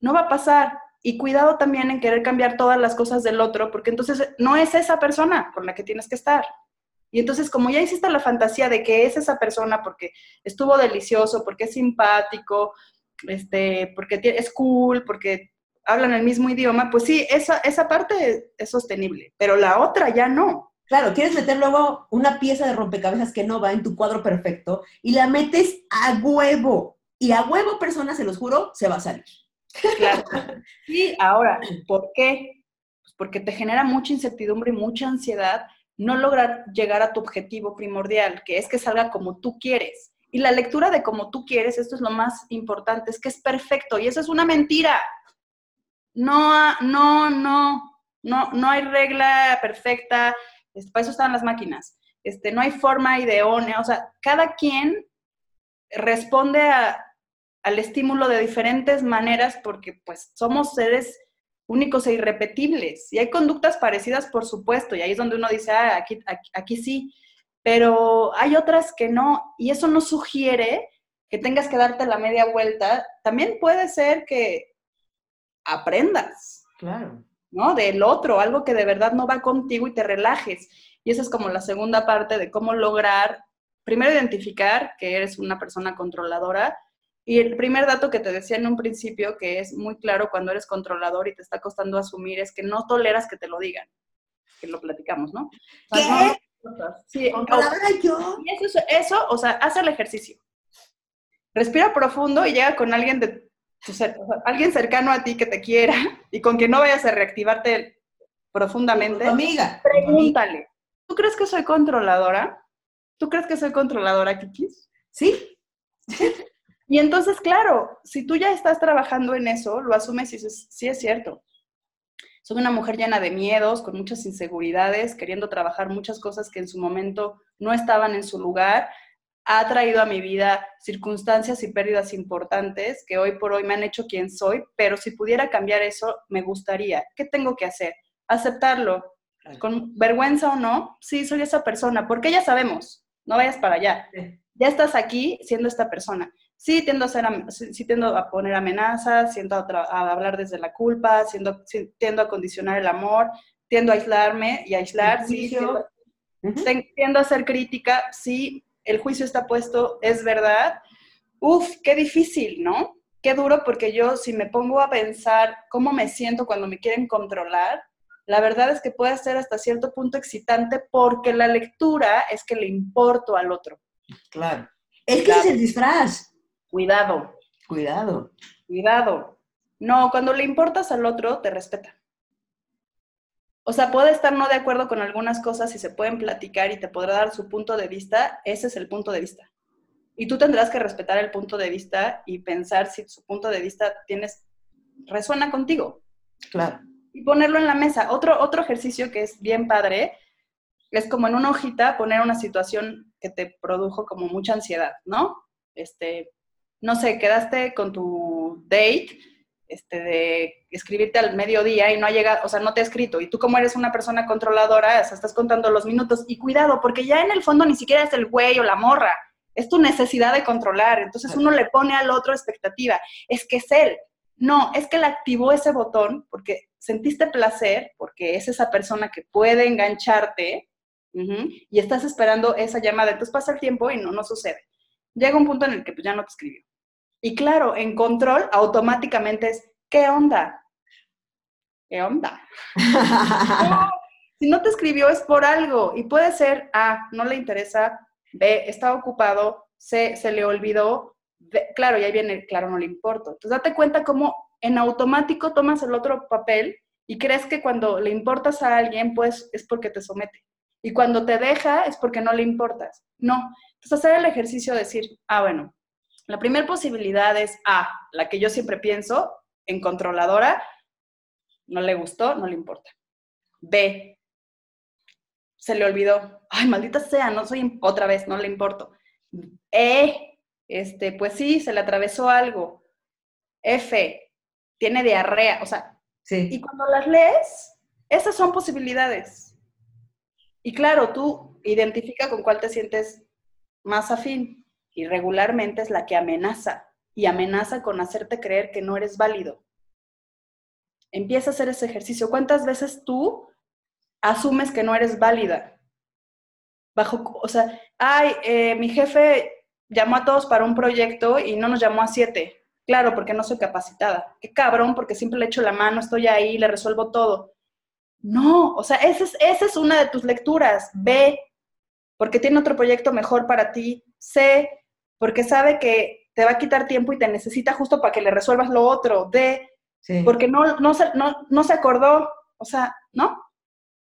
No va a pasar. Y cuidado también en querer cambiar todas las cosas del otro, porque entonces no es esa persona con la que tienes que estar. Y entonces, como ya hiciste la fantasía de que es esa persona porque estuvo delicioso, porque es simpático, este, porque es cool, porque hablan el mismo idioma, pues sí, esa, esa parte es sostenible, pero la otra ya no. Claro, quieres meter luego una pieza de rompecabezas que no va en tu cuadro perfecto y la metes a huevo. Y a huevo, persona, se los juro, se va a salir. Claro. Y ahora, ¿por qué? Pues porque te genera mucha incertidumbre y mucha ansiedad no lograr llegar a tu objetivo primordial, que es que salga como tú quieres. Y la lectura de como tú quieres, esto es lo más importante, es que es perfecto y eso es una mentira. No, no, no, no, no hay regla perfecta, este, para eso están las máquinas. Este, no hay forma ideónea, o sea, cada quien responde al estímulo de diferentes maneras porque pues somos seres únicos e irrepetibles. Y hay conductas parecidas, por supuesto, y ahí es donde uno dice, ah, aquí, aquí, sí, pero hay otras que no, y eso no sugiere que tengas que darte la media vuelta, también puede ser que aprendas. Claro. ¿no? Del otro, algo que de verdad no va contigo y te relajes. Y esa es como la segunda parte de cómo lograr, primero identificar que eres una persona controladora. Y el primer dato que te decía en un principio, que es muy claro cuando eres controlador y te está costando asumir, es que no toleras que te lo digan. Que lo platicamos, ¿no? ¿Qué? Sí, ¿Controladora yo? y eso, eso, o sea, haz el ejercicio. Respira profundo y llega con alguien de tu cer- o sea, alguien cercano a ti que te quiera y con que no vayas a reactivarte profundamente. Amiga. Pregúntale, ¿tú crees que soy controladora? ¿Tú crees que soy controladora, Kikis? ¿Sí? Y entonces, claro, si tú ya estás trabajando en eso, lo asumes y dices, sí es cierto. Soy una mujer llena de miedos, con muchas inseguridades, queriendo trabajar muchas cosas que en su momento no estaban en su lugar. Ha traído a mi vida circunstancias y pérdidas importantes que hoy por hoy me han hecho quien soy, pero si pudiera cambiar eso, me gustaría. ¿Qué tengo que hacer? Aceptarlo, con vergüenza o no, sí, soy esa persona, porque ya sabemos, no vayas para allá. Ya estás aquí siendo esta persona. Sí tiendo a, hacer, am- sí, tiendo a poner amenazas, tiendo a, a hablar desde la culpa, siendo, tiendo a condicionar el amor, tiendo a aislarme y a aislar, sí, tiendo, a hacer crítica, sí, el juicio está puesto, es verdad. Uf, qué difícil, ¿no? Qué duro porque yo si me pongo a pensar cómo me siento cuando me quieren controlar, la verdad es que puede ser hasta cierto punto excitante porque la lectura es que le importo al otro. Claro. Es que Claro. es el disfraz. Cuidado, Cuidado. cuidado. No, cuando le importas al otro, te respeta. O sea, puede estar no de acuerdo con algunas cosas y se pueden platicar y te podrá dar su punto de vista, ese es el punto de vista. Y tú tendrás que respetar el punto de vista y pensar si su punto de vista tienes, resuena contigo. Claro. y ponerlo en la mesa. Otro, otro ejercicio que es bien padre es como en una hojita poner una situación que te produjo como mucha ansiedad, ¿no? Este, no sé, quedaste con tu date este, de escribirte al mediodía y no ha llegado, o sea, no te ha escrito. Y tú como eres una persona controladora, o sea, estás contando los minutos. Y cuidado, porque ya en el fondo ni siquiera es el güey o la morra, es tu necesidad de controlar. Entonces uno le pone al otro expectativa. Es que es él. No, es que le activó ese botón porque sentiste placer, porque es esa persona que puede engancharte y estás esperando esa llamada. Entonces pasa el tiempo y no, no sucede. Llega un punto en el que pues, ya no te escribió. Y claro, en control automáticamente es, ¿qué onda? ¿Qué onda? No, si no te escribió es por algo y puede ser A, no le interesa, B, está ocupado, C, se le olvidó, D, claro, y ahí viene, claro, no le importa. Entonces date cuenta cómo en automático tomas el otro papel y crees que cuando le importas a alguien, pues es porque te somete. Y cuando te deja es porque no le importas. No. Entonces hacer el ejercicio de decir, ah, bueno, la primera posibilidad es A, la que yo siempre pienso, en controladora, no le gustó, no le importa. B, se le olvidó. Ay, maldita sea, no soy otra vez, no le importo. E, este, pues sí, se le atravesó algo. F, tiene diarrea, o sea, y Sí. cuando las lees, esas son posibilidades. Y claro, tú identifica con cuál te sientes más afín. Y regularmente es la que amenaza. Y amenaza con hacerte creer que no eres válido. Empieza a hacer ese ejercicio. ¿Cuántas veces tú asumes que no eres válida? Bajo, o sea, ay, eh, mi jefe llamó a todos para un proyecto y no nos llamó a siete. Claro, porque no soy capacitada. Qué cabrón, porque siempre le echo la mano, estoy ahí, le resuelvo todo. No, o sea, esa es, esa es una de tus lecturas. B, porque tiene otro proyecto mejor para ti. C, porque sabe que te va a quitar tiempo y te necesita justo para que le resuelvas lo otro. D, Sí. porque no, no, no, no se acordó, o sea, ¿no?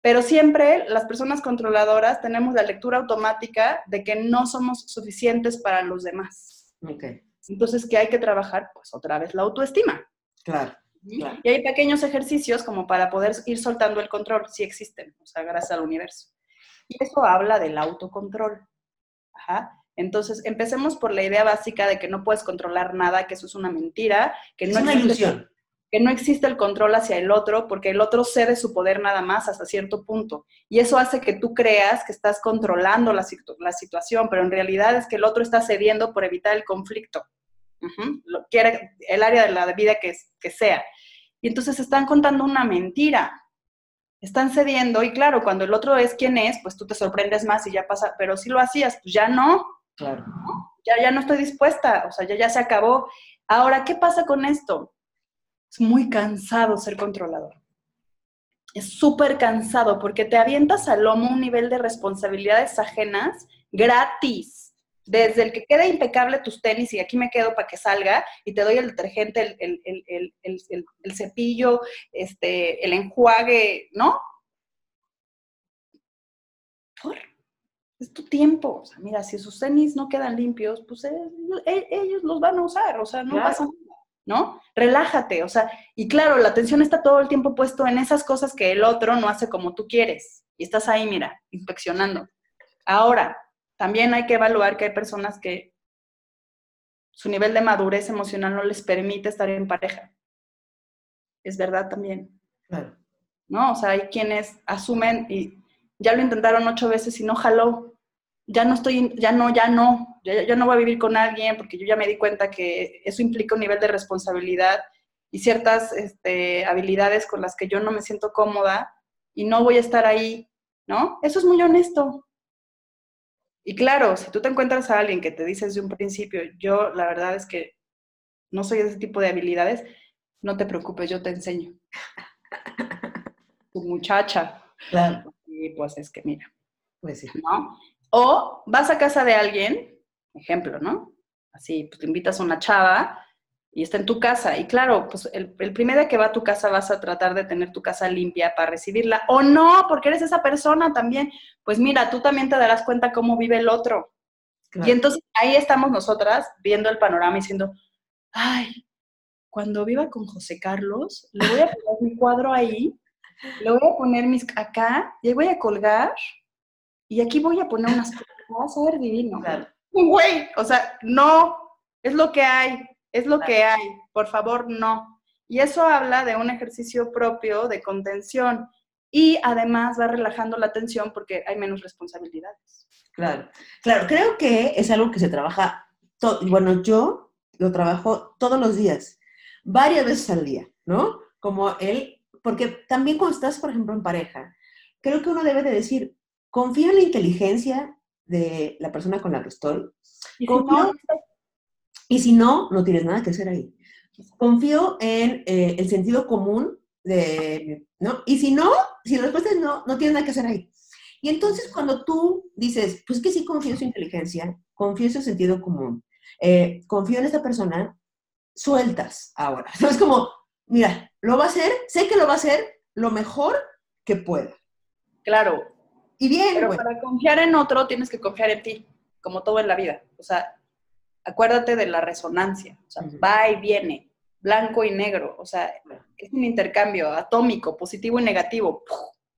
Pero siempre las personas controladoras tenemos la lectura automática de que no somos suficientes para los demás. Ok. Entonces, ¿qué hay que trabajar? Pues otra vez la autoestima. Claro. Claro. Y hay pequeños ejercicios como para poder ir soltando el control, si existen, o sea, gracias al universo. Y eso habla del autocontrol. Ajá. Entonces, empecemos por la idea básica de que no puedes controlar nada, que eso es una mentira, que Es no una existe- ilusión. que no existe el control hacia el otro porque el otro cede su poder nada más hasta cierto punto. Y eso hace que tú creas que estás controlando la, la situación, pero en realidad es que el otro está cediendo por evitar el conflicto. Lo quiere el área de la vida que, que sea. Y entonces están contando una mentira. Están cediendo y claro, cuando el otro es quien es, pues tú te sorprendes más y ya pasa, pero si lo hacías, pues ya no. Claro. Ya, ya no estoy dispuesta, o sea, ya, ya se acabó. Ahora, ¿qué pasa con esto? Es muy cansado ser controlador. Es súper cansado porque te avientas al lomo un nivel de responsabilidades ajenas gratis desde el que quede impecable tus tenis y aquí me quedo para que salga y te doy el detergente, el, cepillo, este, el enjuague, ¿no? Por, es tu tiempo. O sea, mira, si sus tenis no quedan limpios, pues eh, eh, ellos, los van a usar, o sea, no pasa nada. ¿No? Relájate, o sea, y claro, la atención está todo el tiempo puesto en esas cosas que el otro no hace como tú quieres. Y estás ahí, mira, inspeccionando. Ahora, también hay que evaluar que hay personas que su nivel de madurez emocional no les permite estar en pareja. Es verdad también. Claro. ¿No? O sea, hay quienes asumen y ya lo intentaron ocho veces y no jaló. Ya no estoy, ya no, ya no, ya, no voy a vivir con alguien porque yo ya me di cuenta que eso implica un nivel de responsabilidad y ciertas este, habilidades con las que yo no me siento cómoda y no voy a estar ahí, ¿no? Eso es muy honesto. Y claro, si tú te encuentras a alguien que te dice desde un principio, yo la verdad es que no soy de ese tipo de habilidades, no te preocupes, yo te enseño. tu muchacha. Claro. Y pues es que mira. Pues sí. ¿No? O vas a casa de alguien, ejemplo, ¿no? Así, pues te invitas a una chava y está en tu casa. Y claro, pues el, el, primer día que va a tu casa vas a tratar de tener tu casa limpia para recibirla. O no, porque eres esa persona también. Pues mira, tú también te darás cuenta cómo vive el otro. Y entonces ahí estamos nosotras viendo el panorama y diciendo, ay, cuando viva con José Carlos, le voy a poner mi cuadro ahí, le voy a poner mis acá, y voy a colgar, y aquí voy a poner unas cosas, a ver divino. Güey, o sea, no, es lo que hay es lo que hay, por favor, no. Y eso habla de un ejercicio propio de contención y además va relajando la tensión porque hay menos responsabilidades. Claro, claro, creo que es algo que se trabaja, bueno, yo lo trabajo todos los días, varias veces al día, ¿no? Como él, porque también cuando estás, por ejemplo, en pareja, creo que uno debe de decir, confía en la inteligencia de la persona con la que estoy, confía, y si no, no tienes nada que hacer ahí. Confío en eh, el sentido común de, ¿no? Y si no, si la respuesta es no, no tienes nada que hacer ahí. Y entonces cuando tú dices, pues que sí confío en su inteligencia, confío en su sentido común, eh, confío en esta persona, sueltas ahora. ¿No? Es como, mira, lo va a hacer, sé que lo va a hacer lo mejor que pueda. Claro. Y bien, Pero para confiar en otro tienes que confiar en ti, como todo en la vida. O sea, acuérdate de la resonancia, o sea, va y viene, blanco y negro, o sea, es un intercambio atómico, positivo y negativo,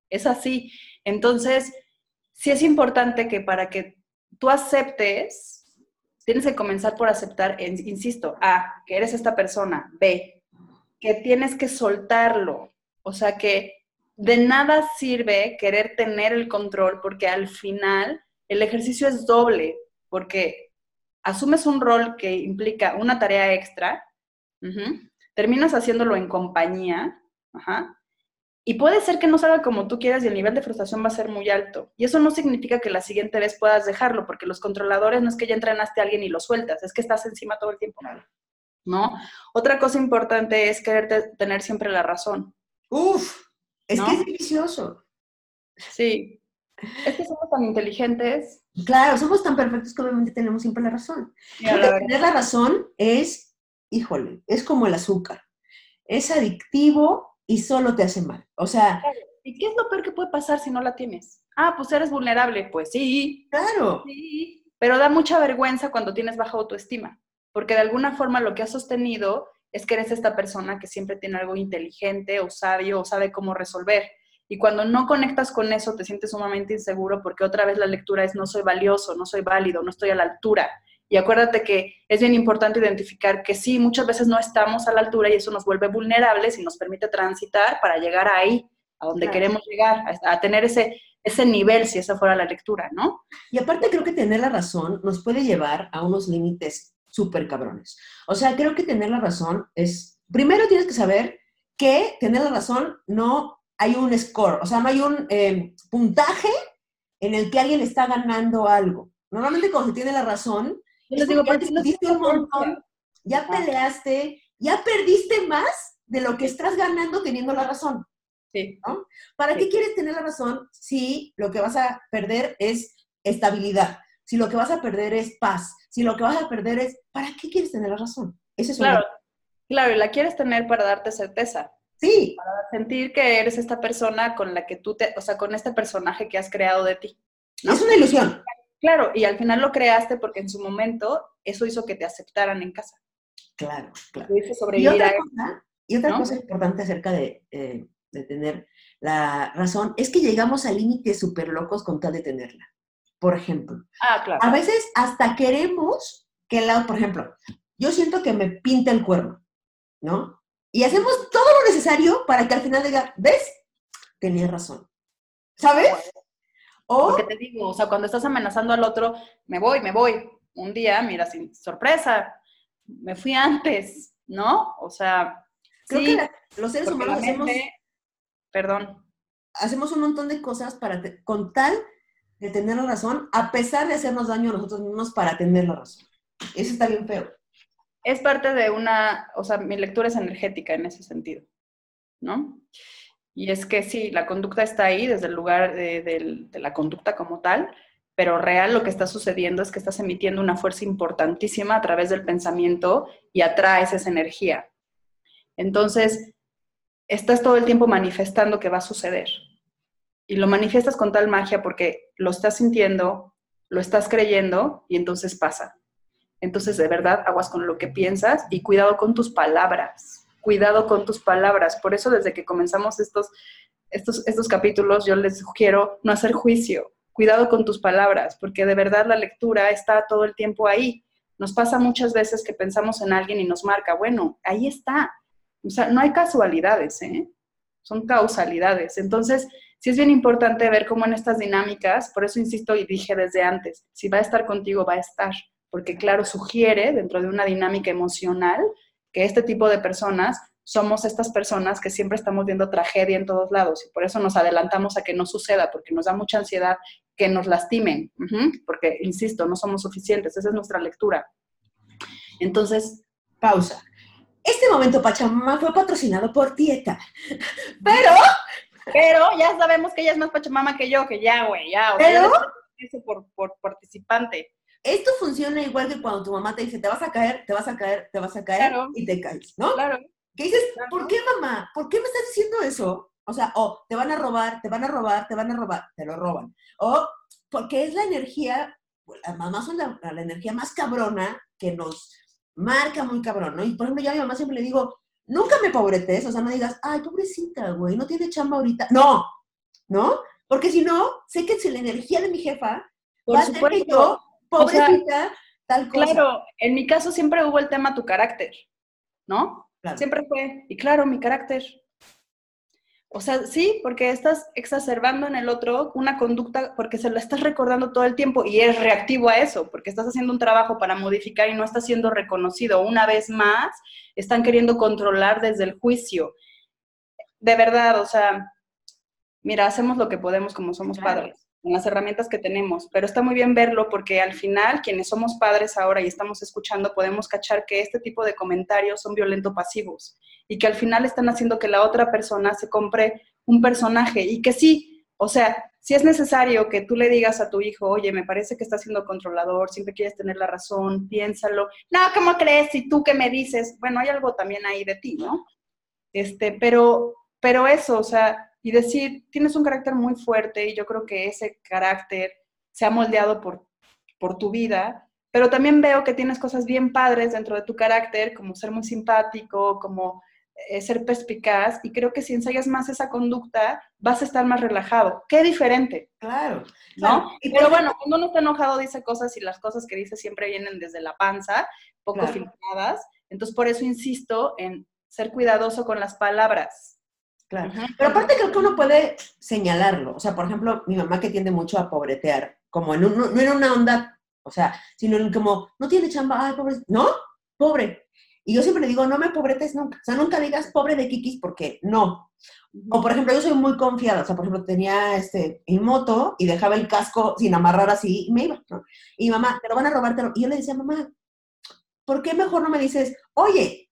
es así. Entonces, sí es importante que para que tú aceptes, tienes que comenzar por aceptar, insisto, A, que eres esta persona, B, que tienes que soltarlo, o sea, que de nada sirve querer tener el control porque al final el ejercicio es doble, porque asumes un rol que implica una tarea extra, terminas haciéndolo en compañía, y puede ser que no salga como tú quieras y el nivel de frustración va a ser muy alto. Y eso no significa que la siguiente vez puedas dejarlo, porque los controladores no es que ya entrenaste a alguien y lo sueltas, es que estás encima todo el tiempo. ¿No? Otra cosa importante es querer tener siempre la razón. Uf, es que es delicioso. Sí, es que somos tan inteligentes. Claro, somos tan perfectos que obviamente tenemos siempre la razón. tener la razón es, híjole, es como el azúcar. Es adictivo y solo te hace mal. O sea... ¿Y qué es lo peor que puede pasar si no la tienes? Ah, pues eres vulnerable. Pues sí. Claro. Sí. Pero da mucha vergüenza cuando tienes baja autoestima. Porque de alguna forma lo que has sostenido es que eres esta persona que siempre tiene algo inteligente o sabio o sabe cómo resolver. Y cuando no conectas con eso, te sientes sumamente inseguro porque otra vez la lectura es no soy valioso, no soy válido, no estoy a la altura. Y acuérdate que es bien importante identificar que sí, muchas veces no estamos a la altura y eso nos vuelve vulnerables y nos permite transitar para llegar ahí, a donde queremos llegar, a, tener ese, ese nivel, si esa fuera la lectura, ¿no? Y aparte creo que tener la razón nos puede llevar a unos límites súper cabrones. O sea, creo que tener la razón es, primero tienes que saber que tener la razón no hay un score, o sea, no hay un eh, puntaje en el que alguien está ganando algo. Normalmente cuando se tiene la razón, Yo les digo, ya discutiste un montón, ya peleaste, ya perdiste más de lo que estás ganando teniendo la razón. Sí. ¿no? ¿Para qué quieres tener la razón si lo que vas a perder es estabilidad? Si lo que vas a perder es paz, si lo que vas a perder es, ¿para qué quieres tener la razón? Ese es claro, claro, y la quieres tener para darte certeza. Sí. Para sentir que eres esta persona con la que tú te, o sea, con este personaje que has creado de ti. Es una ilusión. Claro, y al final lo creaste porque en su momento eso hizo que te aceptaran en casa. Claro, claro. Y otra, cosa, y otra cosa importante acerca de, eh, de, tener la razón es que llegamos a límites súper locos con tal de tenerla. Por ejemplo, ah, claro. a veces hasta queremos que el lado, por ejemplo, yo siento que me pinta el cuerno, ¿no? Y hacemos todo lo necesario para que al final diga, ¿ves? Tenía razón. ¿Sabes? O... Porque te digo, o sea, cuando estás amenazando al otro, me voy, me voy. Un día, mira, sin sorpresa, me fui antes, ¿no? O sea, creo que los seres humanos hacemos, perdón, hacemos un montón de cosas para con tal de tener la razón, a pesar de hacernos daño a nosotros mismos para tener la razón. Eso está bien feo es parte de una, o sea, mi lectura es energética en ese sentido, ¿no? Y es que sí, la conducta está ahí desde el lugar de, la conducta como tal, pero real lo que está sucediendo es que estás emitiendo una fuerza importantísima a través del pensamiento y atraes esa energía. Entonces, estás todo el tiempo manifestando que va a suceder. Y lo manifiestas con tal magia porque lo estás sintiendo, lo estás creyendo y entonces pasa. Entonces, de verdad, aguas con lo que piensas y cuidado con tus palabras. Cuidado con tus palabras. Por eso, desde que comenzamos estos, estos, estos capítulos, yo les sugiero no hacer juicio. Cuidado con tus palabras, porque de verdad la lectura está todo el tiempo ahí. Nos pasa muchas veces que pensamos en alguien y nos marca, bueno, ahí está. O sea, no hay casualidades, ¿eh? Son causalidades. Entonces, sí es bien importante ver cómo en estas dinámicas, por eso insisto y dije desde antes, si va a estar contigo, va a estar porque claro, sugiere dentro de una dinámica emocional que este tipo de personas somos estas personas que siempre estamos viendo tragedia en todos lados y por eso nos adelantamos a que no suceda, porque nos da mucha ansiedad que nos lastimen, porque, insisto, no somos suficientes, esa es nuestra lectura. Entonces, pausa. Este momento Pachamama fue patrocinado por Tieta, pero... Pero ya sabemos que ella es más Pachamama que yo, que ya, güey, ya. O pero... eso por, por participante. Esto funciona igual que cuando tu mamá te dice, te vas a caer, te vas a caer, te vas a caer y te caes, ¿no? Claro. ¿Qué dices, ¿por qué mamá? ¿Por qué me estás diciendo eso? O sea, o te van a robar, te van a robar, te van a robar, te lo roban. O porque es la energía, las mamás son la, energía más cabrona que nos marca muy cabrón, ¿no? Y por ejemplo, yo a mi mamá siempre le digo, nunca me pobretes, o sea, no digas, ay, pobrecita, güey, no tiene chamba ahorita. No, ¿no? Porque si no, sé que si la energía de mi jefa va a ser que yo pobrecita, tal cosa. Claro, en mi caso siempre hubo el tema tu carácter, ¿no? Siempre fue, y claro, mi carácter. O sea, sí, porque estás exacerbando en el otro una conducta porque se la estás recordando todo el tiempo y es reactivo a eso, porque estás haciendo un trabajo para modificar y no está siendo reconocido. Una vez más, están queriendo controlar desde el juicio. De verdad, o sea, mira, hacemos lo que podemos como somos padres con las herramientas que tenemos, pero está muy bien verlo porque al final quienes somos padres ahora y estamos escuchando podemos cachar que este tipo de comentarios son violento pasivos y que al final están haciendo que la otra persona se compre un personaje y que sí, o sea, si es necesario que tú le digas a tu hijo, oye, me parece que estás siendo controlador, siempre quieres tener la razón, piénsalo. No, ¿cómo crees? Y tú qué me dices, bueno, hay algo también ahí de ti, ¿no? Este, pero, pero eso, o sea, y decir, tienes un carácter muy fuerte y yo creo que ese carácter se ha moldeado por, por tu vida, pero también veo que tienes cosas bien padres dentro de tu carácter, como ser muy simpático, como eh, ser perspicaz y creo que si ensayas más esa conducta, vas a estar más relajado. Qué diferente. Claro. ¿No? Pero bueno, cuando uno está enojado dice cosas y las cosas que dice siempre vienen desde la panza, poco filtradas. Entonces, por eso insisto en ser cuidadoso con las palabras. Claro. Pero aparte creo que uno puede señalarlo. O sea, por ejemplo, mi mamá que tiende mucho a pobretear, como en un, no en una onda, o sea, sino en como, no tiene chamba, ay, pobre, ¿no? Pobre. Y yo siempre le digo, no me pobretes nunca. O sea, nunca digas pobre de Kikis porque no. O por ejemplo, yo soy muy confiada. O sea, por ejemplo, tenía este, en moto y dejaba el casco sin amarrar así y me iba. ¿no? Y mamá, te lo van a robar. Y yo le decía, mamá, ¿por qué mejor no me dices, oye,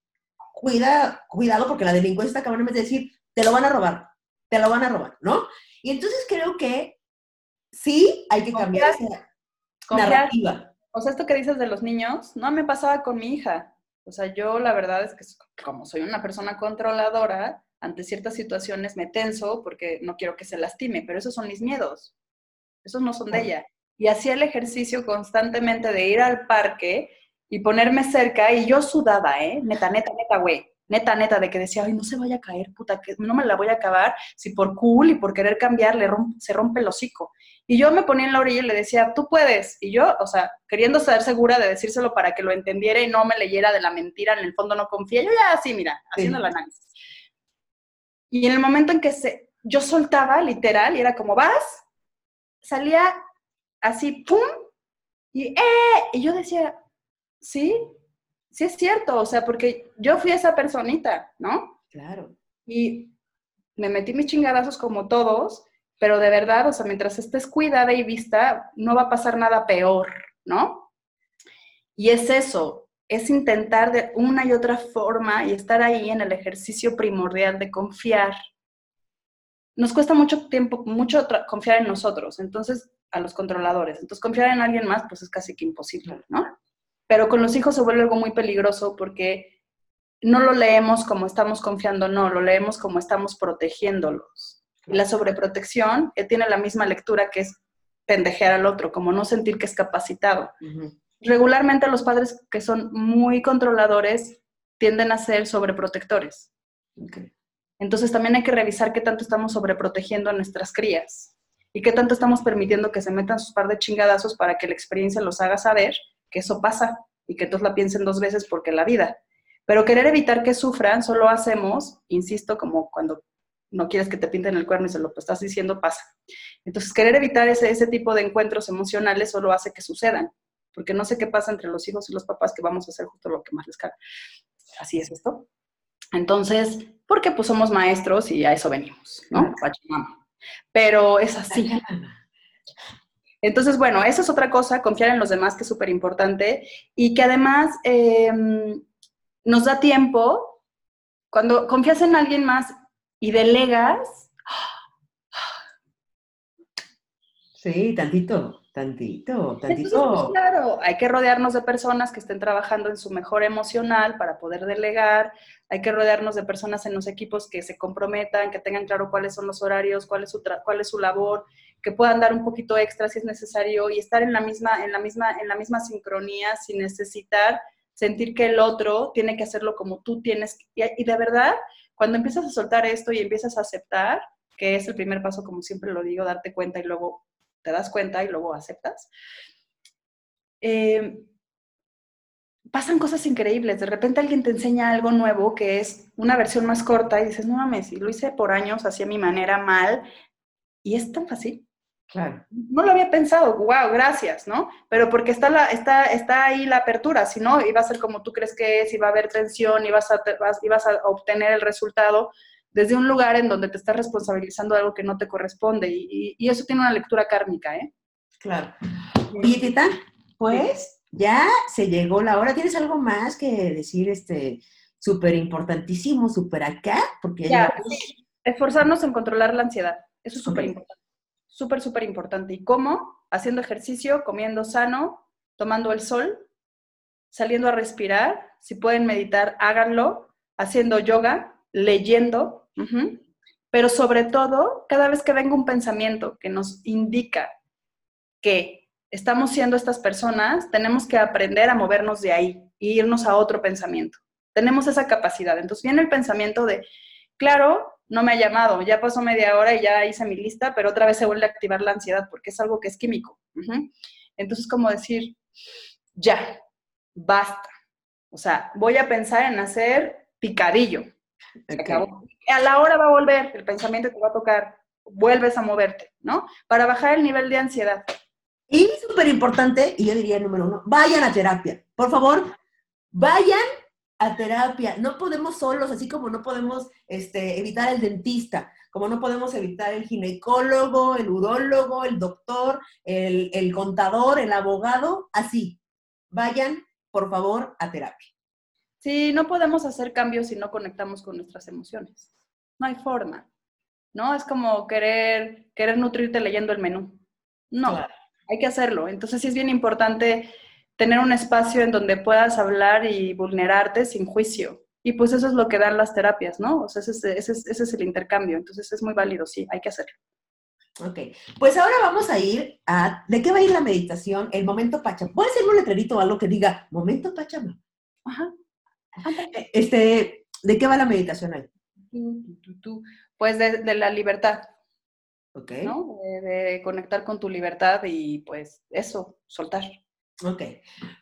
cuida, cuidado porque la delincuencia está acabando de decir, te lo van a robar, te lo van a robar, ¿no? Y entonces creo que sí hay que cambiar esa narrativa. O sea, esto que dices de los niños, no me pasaba con mi hija. O sea, yo la verdad es que como soy una persona controladora, ante ciertas situaciones me tenso porque no quiero que se lastime, pero esos son mis miedos. Esos no son de ella. Y hacía el ejercicio constantemente de ir al parque y ponerme cerca y yo sudaba, ¿eh? Neta, neta, neta, güey. Neta, neta, de que decía, ay, no se vaya a caer, puta, que no me la voy a acabar si por cool y por querer cambiar le se rompe el hocico. Y yo me ponía en la orilla y le decía, tú puedes. Y yo, o sea, queriendo estar segura de decírselo para que lo entendiera y no me leyera de la mentira, en el fondo no confía, yo ya así, mira, haciendo el análisis. Y en el momento en que se, yo soltaba, literal, y era como, vas, salía así, ¡pum! Y, ¡eh! Y yo decía, sí, sí es cierto, o sea, porque yo fui esa personita, ¿no? Claro. Y me metí mis chingadazos como todos, pero de verdad, o sea, mientras estés cuidada y vista, no va a pasar nada peor, ¿no? Y es eso, es intentar de una y otra forma y estar ahí en el ejercicio primordial de confiar. Nos cuesta mucho tiempo, mucho confiar en nosotros, entonces, a los controladores. Entonces, confiar en alguien más, pues es casi que imposible, ¿no? Pero con los hijos se vuelve algo muy peligroso porque no lo leemos como estamos confiando, no, lo leemos como estamos protegiéndolos. Y la sobreprotección eh, tiene la misma lectura que es pendejear al otro, como no sentir que es capacitado. Regularmente los padres que son muy controladores tienden a ser sobreprotectores. Entonces también hay que revisar qué tanto estamos sobreprotegiendo a nuestras crías y qué tanto estamos permitiendo que se metan sus par de chingadazos para que la experiencia los haga saber que eso pasa y que todos la piensen dos veces porque la vida. Pero querer evitar que sufran solo hacemos, insisto, como cuando no quieres que te pinten el cuerno y se lo estás diciendo, pasa. Entonces, querer evitar ese, ese tipo de encuentros emocionales solo hace que sucedan, porque no sé qué pasa entre los hijos y los papás que vamos a hacer justo lo que más les caga. Así es esto. Entonces, porque pues somos maestros y a eso venimos, ¿no? Pero es así. Entonces, bueno, esa es otra cosa, confiar en los demás, que es súper importante, y que además em, nos da tiempo, cuando confías en alguien más y delegas. Sí, tantito, tantito, tantito. claro, hay que rodearnos de personas que estén trabajando en su mejor emocional para poder delegar, hay que rodearnos de personas en los equipos que se comprometan, que tengan claro cuáles son los horarios, cuál es su, cuál es su labor, que puedan dar un poquito extra si es necesario y estar en la misma, en la misma, en la misma sincronía sin necesitar sentir que el otro tiene que hacerlo como tú tienes. Y, de verdad, cuando empiezas a soltar esto y empiezas a aceptar, que es el primer paso, como siempre lo digo, darte cuenta y luego te das cuenta y luego aceptas, eh, pasan cosas increíbles. De repente alguien te enseña algo nuevo que es una versión más corta y dices, no mames, y lo hice por años, hacía mi manera mal, y es tan fácil. Claro. No lo había pensado, wow, gracias, ¿no? Pero porque está, la, está, está ahí la apertura, si no, iba a ser como tú crees que es, iba a haber tensión, ibas a, vas, ibas a obtener el resultado desde un lugar en donde te estás responsabilizando de algo que no te corresponde. Y, y, eso tiene una lectura kármica, ¿eh? Claro. Y Tita, pues ya se llegó la hora. ¿Tienes algo más que decir, este, súper importantísimo, súper acá? Porque ya, esforzarnos en controlar la ansiedad. Eso es súper importante súper, súper importante. ¿Y cómo? Haciendo ejercicio, comiendo sano, tomando el sol, saliendo a respirar. Si pueden meditar, háganlo. Haciendo yoga, leyendo. Pero sobre todo, cada vez que venga un pensamiento que nos indica que estamos siendo estas personas, tenemos que aprender a movernos de ahí e irnos a otro pensamiento. tenemos esa capacidad. Entonces viene el pensamiento de, claro, no me ha llamado, ya pasó media hora y ya hice mi lista, pero otra vez se vuelve a activar la ansiedad porque es algo que es químico. Entonces, como decir, ya, basta. O sea, voy a pensar en hacer picadillo. A la hora va a volver, el pensamiento te va a tocar, vuelves a moverte, ¿no? Para bajar el nivel de ansiedad. Y súper importante, y yo diría número uno, vayan a terapia. Por favor, vayan a terapia. No podemos solos, así como no podemos este, evitar el dentista, como no podemos evitar el ginecólogo, el urólogo, el doctor, el, el contador, el abogado, así. Vayan, por favor, a terapia. Sí, no podemos hacer cambios si no conectamos con nuestras emociones. No hay forma. ¿No? Es como querer, querer nutrirte leyendo el menú. No, hay que hacerlo. Entonces sí es bien importante tener un espacio en donde puedas hablar y vulnerarte sin juicio. Y pues eso es lo que dan las terapias, ¿no? O sea, ese es, ese es, el intercambio. Entonces es muy válido, sí, hay que hacerlo. Ok, pues ahora vamos a ir a, ¿de qué va a ir la meditación? El momento Pachama. Voy a hacer un letrerito o algo que diga, momento Pachama. Ajá. Eh, este, ¿de qué va la meditación ahí? Pues de, de la libertad. Ok. ¿no? De, conectar con tu libertad y pues eso, soltar. Ok.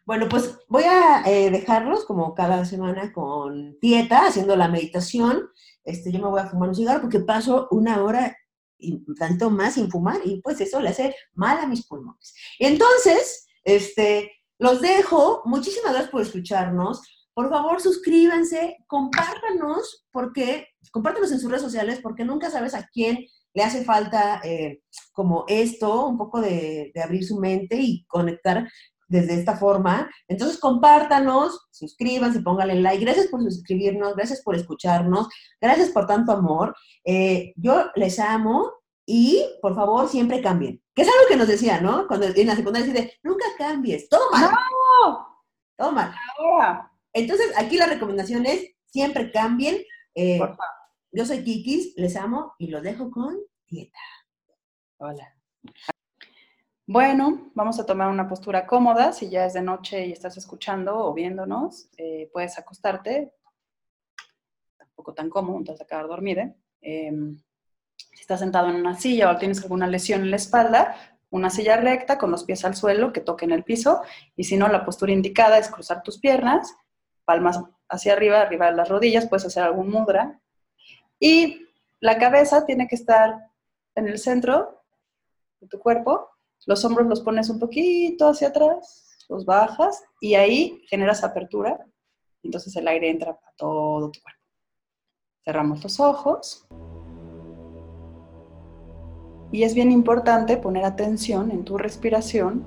Bueno, pues voy a eh, dejarlos como cada semana con dieta, haciendo la meditación. Este, yo me voy a fumar un cigarro porque paso una hora y tanto más sin fumar y pues eso le hace mal a mis pulmones. Entonces, este, los dejo. Muchísimas gracias por escucharnos. Por favor, suscríbanse, compártanos, porque, compártanos en sus redes sociales, porque nunca sabes a quién le hace falta eh, como esto, un poco de, abrir su mente y conectar desde esta forma. Entonces, compártanos, suscríbanse, pónganle like. Gracias por suscribirnos, gracias por escucharnos, gracias por tanto amor. Eh, yo les amo y, por favor, siempre cambien. Que es algo que nos decía, ¿no? Cuando en la secundaria dice, nunca cambies, todo mal. ¡No! Todo mal. Entonces, aquí la recomendación es, siempre cambien. Eh, por favor yo soy Kikis, les amo y los dejo con dieta. Hola. Bueno, vamos a tomar una postura cómoda. Si ya es de noche y estás escuchando o viéndonos, eh, puedes acostarte. Tampoco tan cómodo, te vas a quedar dormida. Em, si estás sentado en una silla o tienes alguna lesión en la espalda, una silla recta con los pies al suelo que toquen el piso. Y si no, la postura indicada es cruzar tus piernas, palmas hacia arriba, arriba de las rodillas. Puedes hacer algún mudra y la cabeza tiene que estar en el centro de tu cuerpo. Los hombros los pones un poquito hacia atrás, los bajas y ahí generas apertura. Entonces el aire entra a todo tu cuerpo. Cerramos los ojos. Y es bien importante poner atención en tu respiración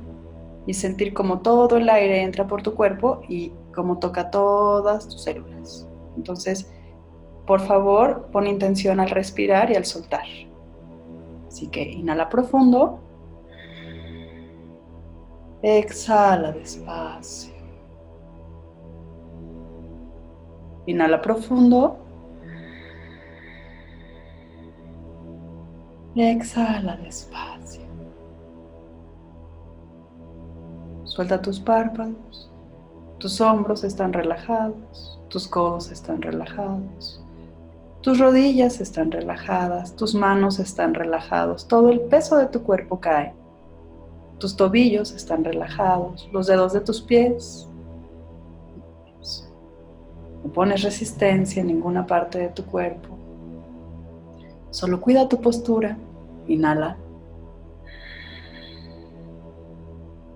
y sentir como todo el aire entra por tu cuerpo y como toca todas tus células. Entonces, por favor, pon intención al respirar y al soltar. Así que inhala profundo. Exhala despacio. Inhala profundo. Exhala despacio. Suelta tus párpados. Tus hombros están relajados. Tus codos están relajados. Tus rodillas están relajadas, tus manos están relajados, todo el peso de tu cuerpo cae. Tus tobillos están relajados, los dedos de tus pies. No pones resistencia en ninguna parte de tu cuerpo. Solo cuida tu postura. Inhala.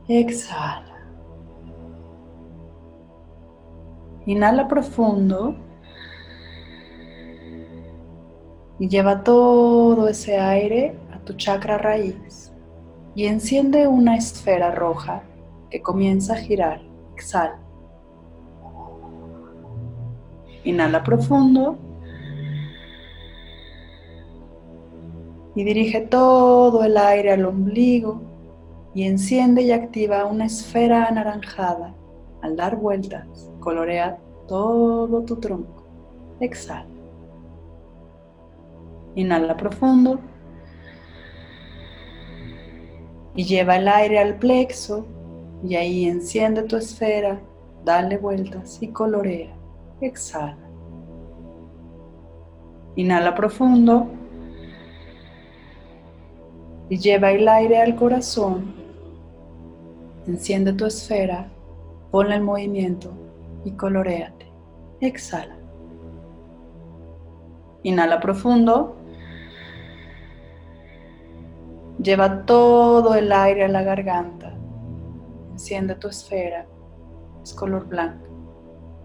Exhala. Inhala profundo. y lleva todo ese aire a tu chakra raíz y enciende una esfera roja que comienza a girar. Exhala. Inhala profundo y dirige todo el aire al ombligo y enciende y activa una esfera anaranjada. Al dar vueltas, colorea todo tu tronco. Exhala. Inhala profundo. Y lleva el aire al plexo y ahí enciende tu esfera, dale vueltas y colorea. exhala. Inhala profundo y lleva el aire al corazón. Enciende tu esfera, ponla en movimiento y coloreate. Exhala. Inhala profundo. Lleva todo el aire a la garganta. Enciende tu esfera. Es color blanco.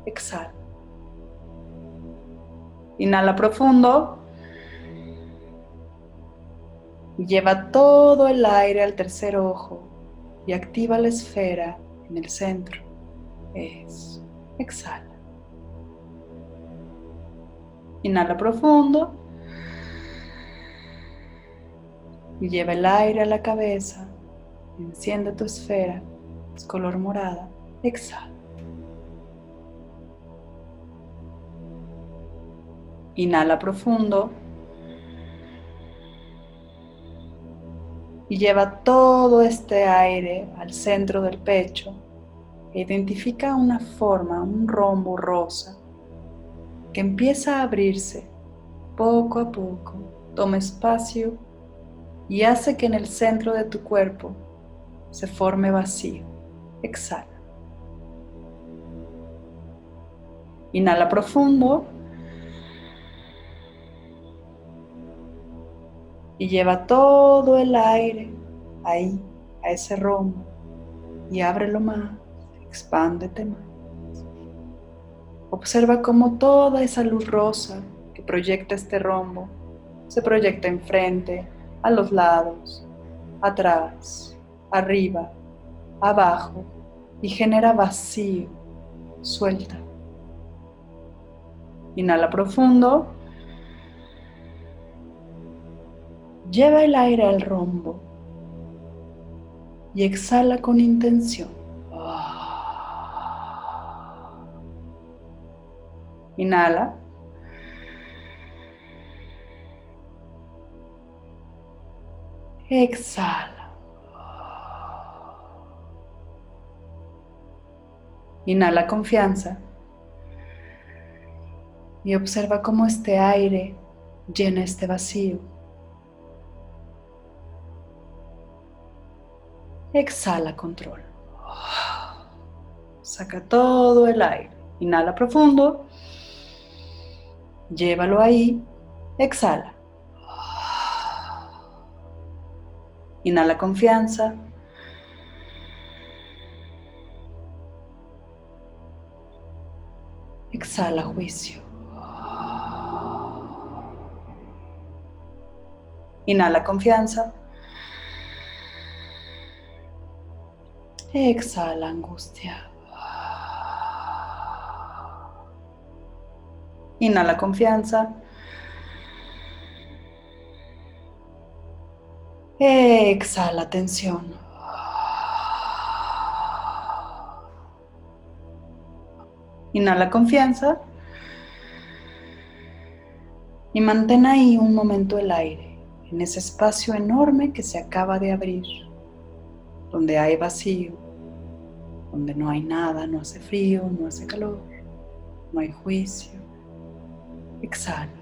Exhala. Inhala profundo. Lleva todo el aire al tercer ojo y activa la esfera en el centro. Es. Exhala. Inhala profundo. Lleva el aire a la cabeza. Enciende tu esfera. Es color morada. Exhala. Inhala profundo. Y lleva todo este aire al centro del pecho. E identifica una forma, un rombo rosa que empieza a abrirse poco a poco. Toma espacio y hace que en el centro de tu cuerpo se forme vacío. Exhala. Inhala profundo. Y lleva todo el aire ahí, a ese rombo. Y ábrelo más, expándete más. Observa cómo toda esa luz rosa que proyecta este rombo se proyecta enfrente, a los lados, atrás, arriba, abajo y genera vacío. Suelta. Inhala profundo. Lleva el aire al rombo y exhala con intención. Inhala. Exhala. Inhala confianza y observa cómo este aire llena este vacío. Exhala control. Saca todo el aire. Inhala profundo. Llévalo ahí. Exhala. Inhala confianza. Exhala juicio. Inhala confianza. Exhala angustia. Inhala confianza. Exhala tensión. Inhala confianza. Y mantén ahí un momento el aire, en ese espacio enorme que se acaba de abrir, donde hay vacío, donde no hay nada, no hace frío, no hace calor, no hay juicio. Exhala.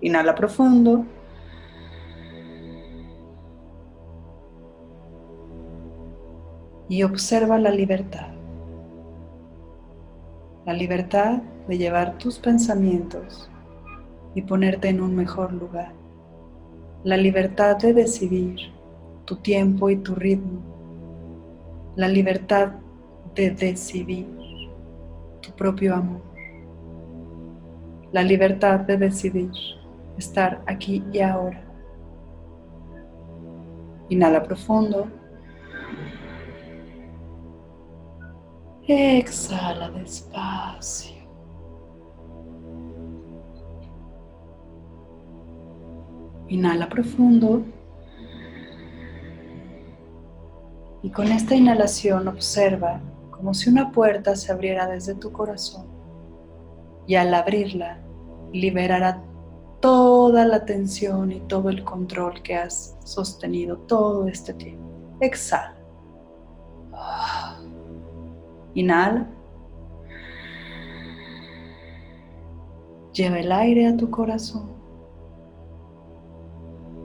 Inhala profundo. Y observa la libertad. La libertad de llevar tus pensamientos y ponerte en un mejor lugar. La libertad de decidir tu tiempo y tu ritmo. La libertad de decidir tu propio amor la libertad de decidir estar aquí y ahora. Inhala profundo. Exhala despacio. Inhala profundo. Y con esta inhalación observa como si una puerta se abriera desde tu corazón. Y al abrirla liberará toda la tensión y todo el control que has sostenido todo este tiempo. Exhala. Inhala. Lleva el aire a tu corazón.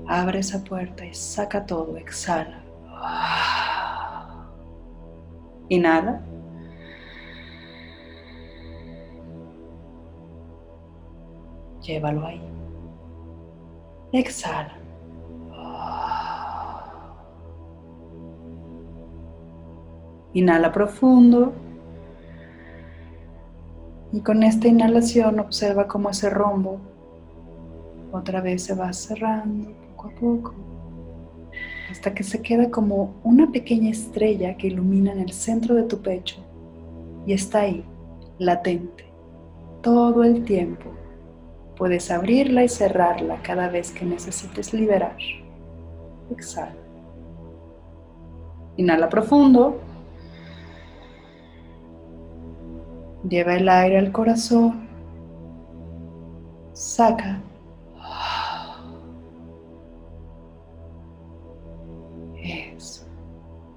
Abre esa puerta y saca todo. Exhala. Inhala. Llévalo ahí. Exhala. Inhala profundo. Y con esta inhalación observa cómo ese rombo otra vez se va cerrando poco a poco hasta que se queda como una pequeña estrella que ilumina en el centro de tu pecho y está ahí, latente, todo el tiempo. Puedes abrirla y cerrarla cada vez que necesites liberar. Exhala. Inhala profundo. Lleva el aire al corazón. Saca. Eso.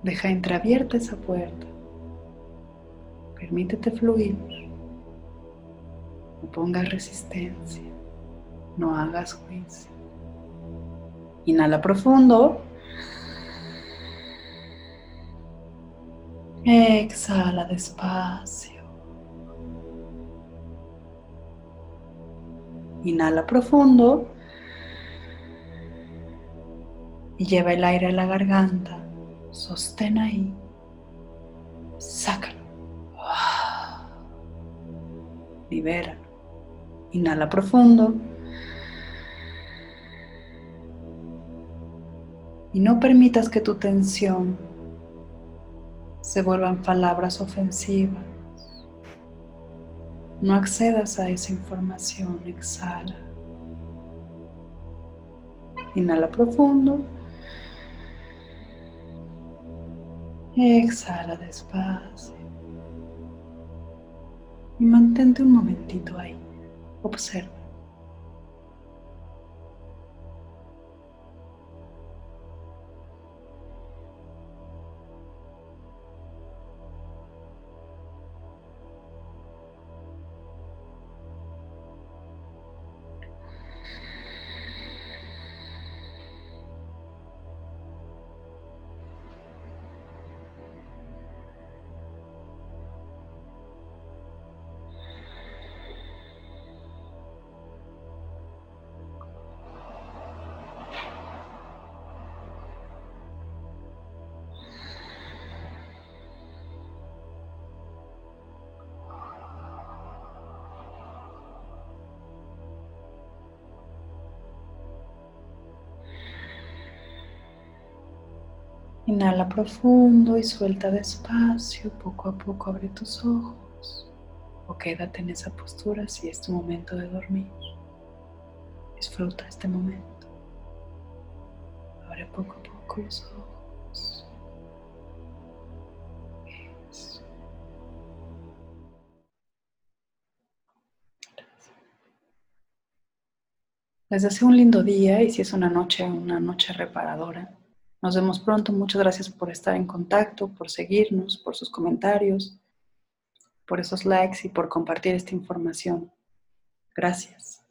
Deja entreabierta esa puerta. Permítete fluir. No pongas resistencia. No hagas juicio. Inhala profundo. Exhala despacio. Inhala profundo y lleva el aire a la garganta. Sostén ahí. Sácalo. Libéralo. Inhala profundo. Y no permitas que tu tensión se vuelvan palabras ofensivas. No accedas a esa información, exhala. Inhala profundo. Exhala despacio. Y mantente un momentito ahí. Observa. Inhala profundo y suelta despacio. Poco a poco abre tus ojos o quédate en esa postura si es tu momento de dormir. Disfruta este momento. Abre poco a poco los ojos. Les deseo un lindo día y si es una noche, una noche reparadora. Nos vemos pronto. Muchas gracias por estar en contacto, por seguirnos, por sus comentarios, por esos likes y por compartir esta información. Gracias.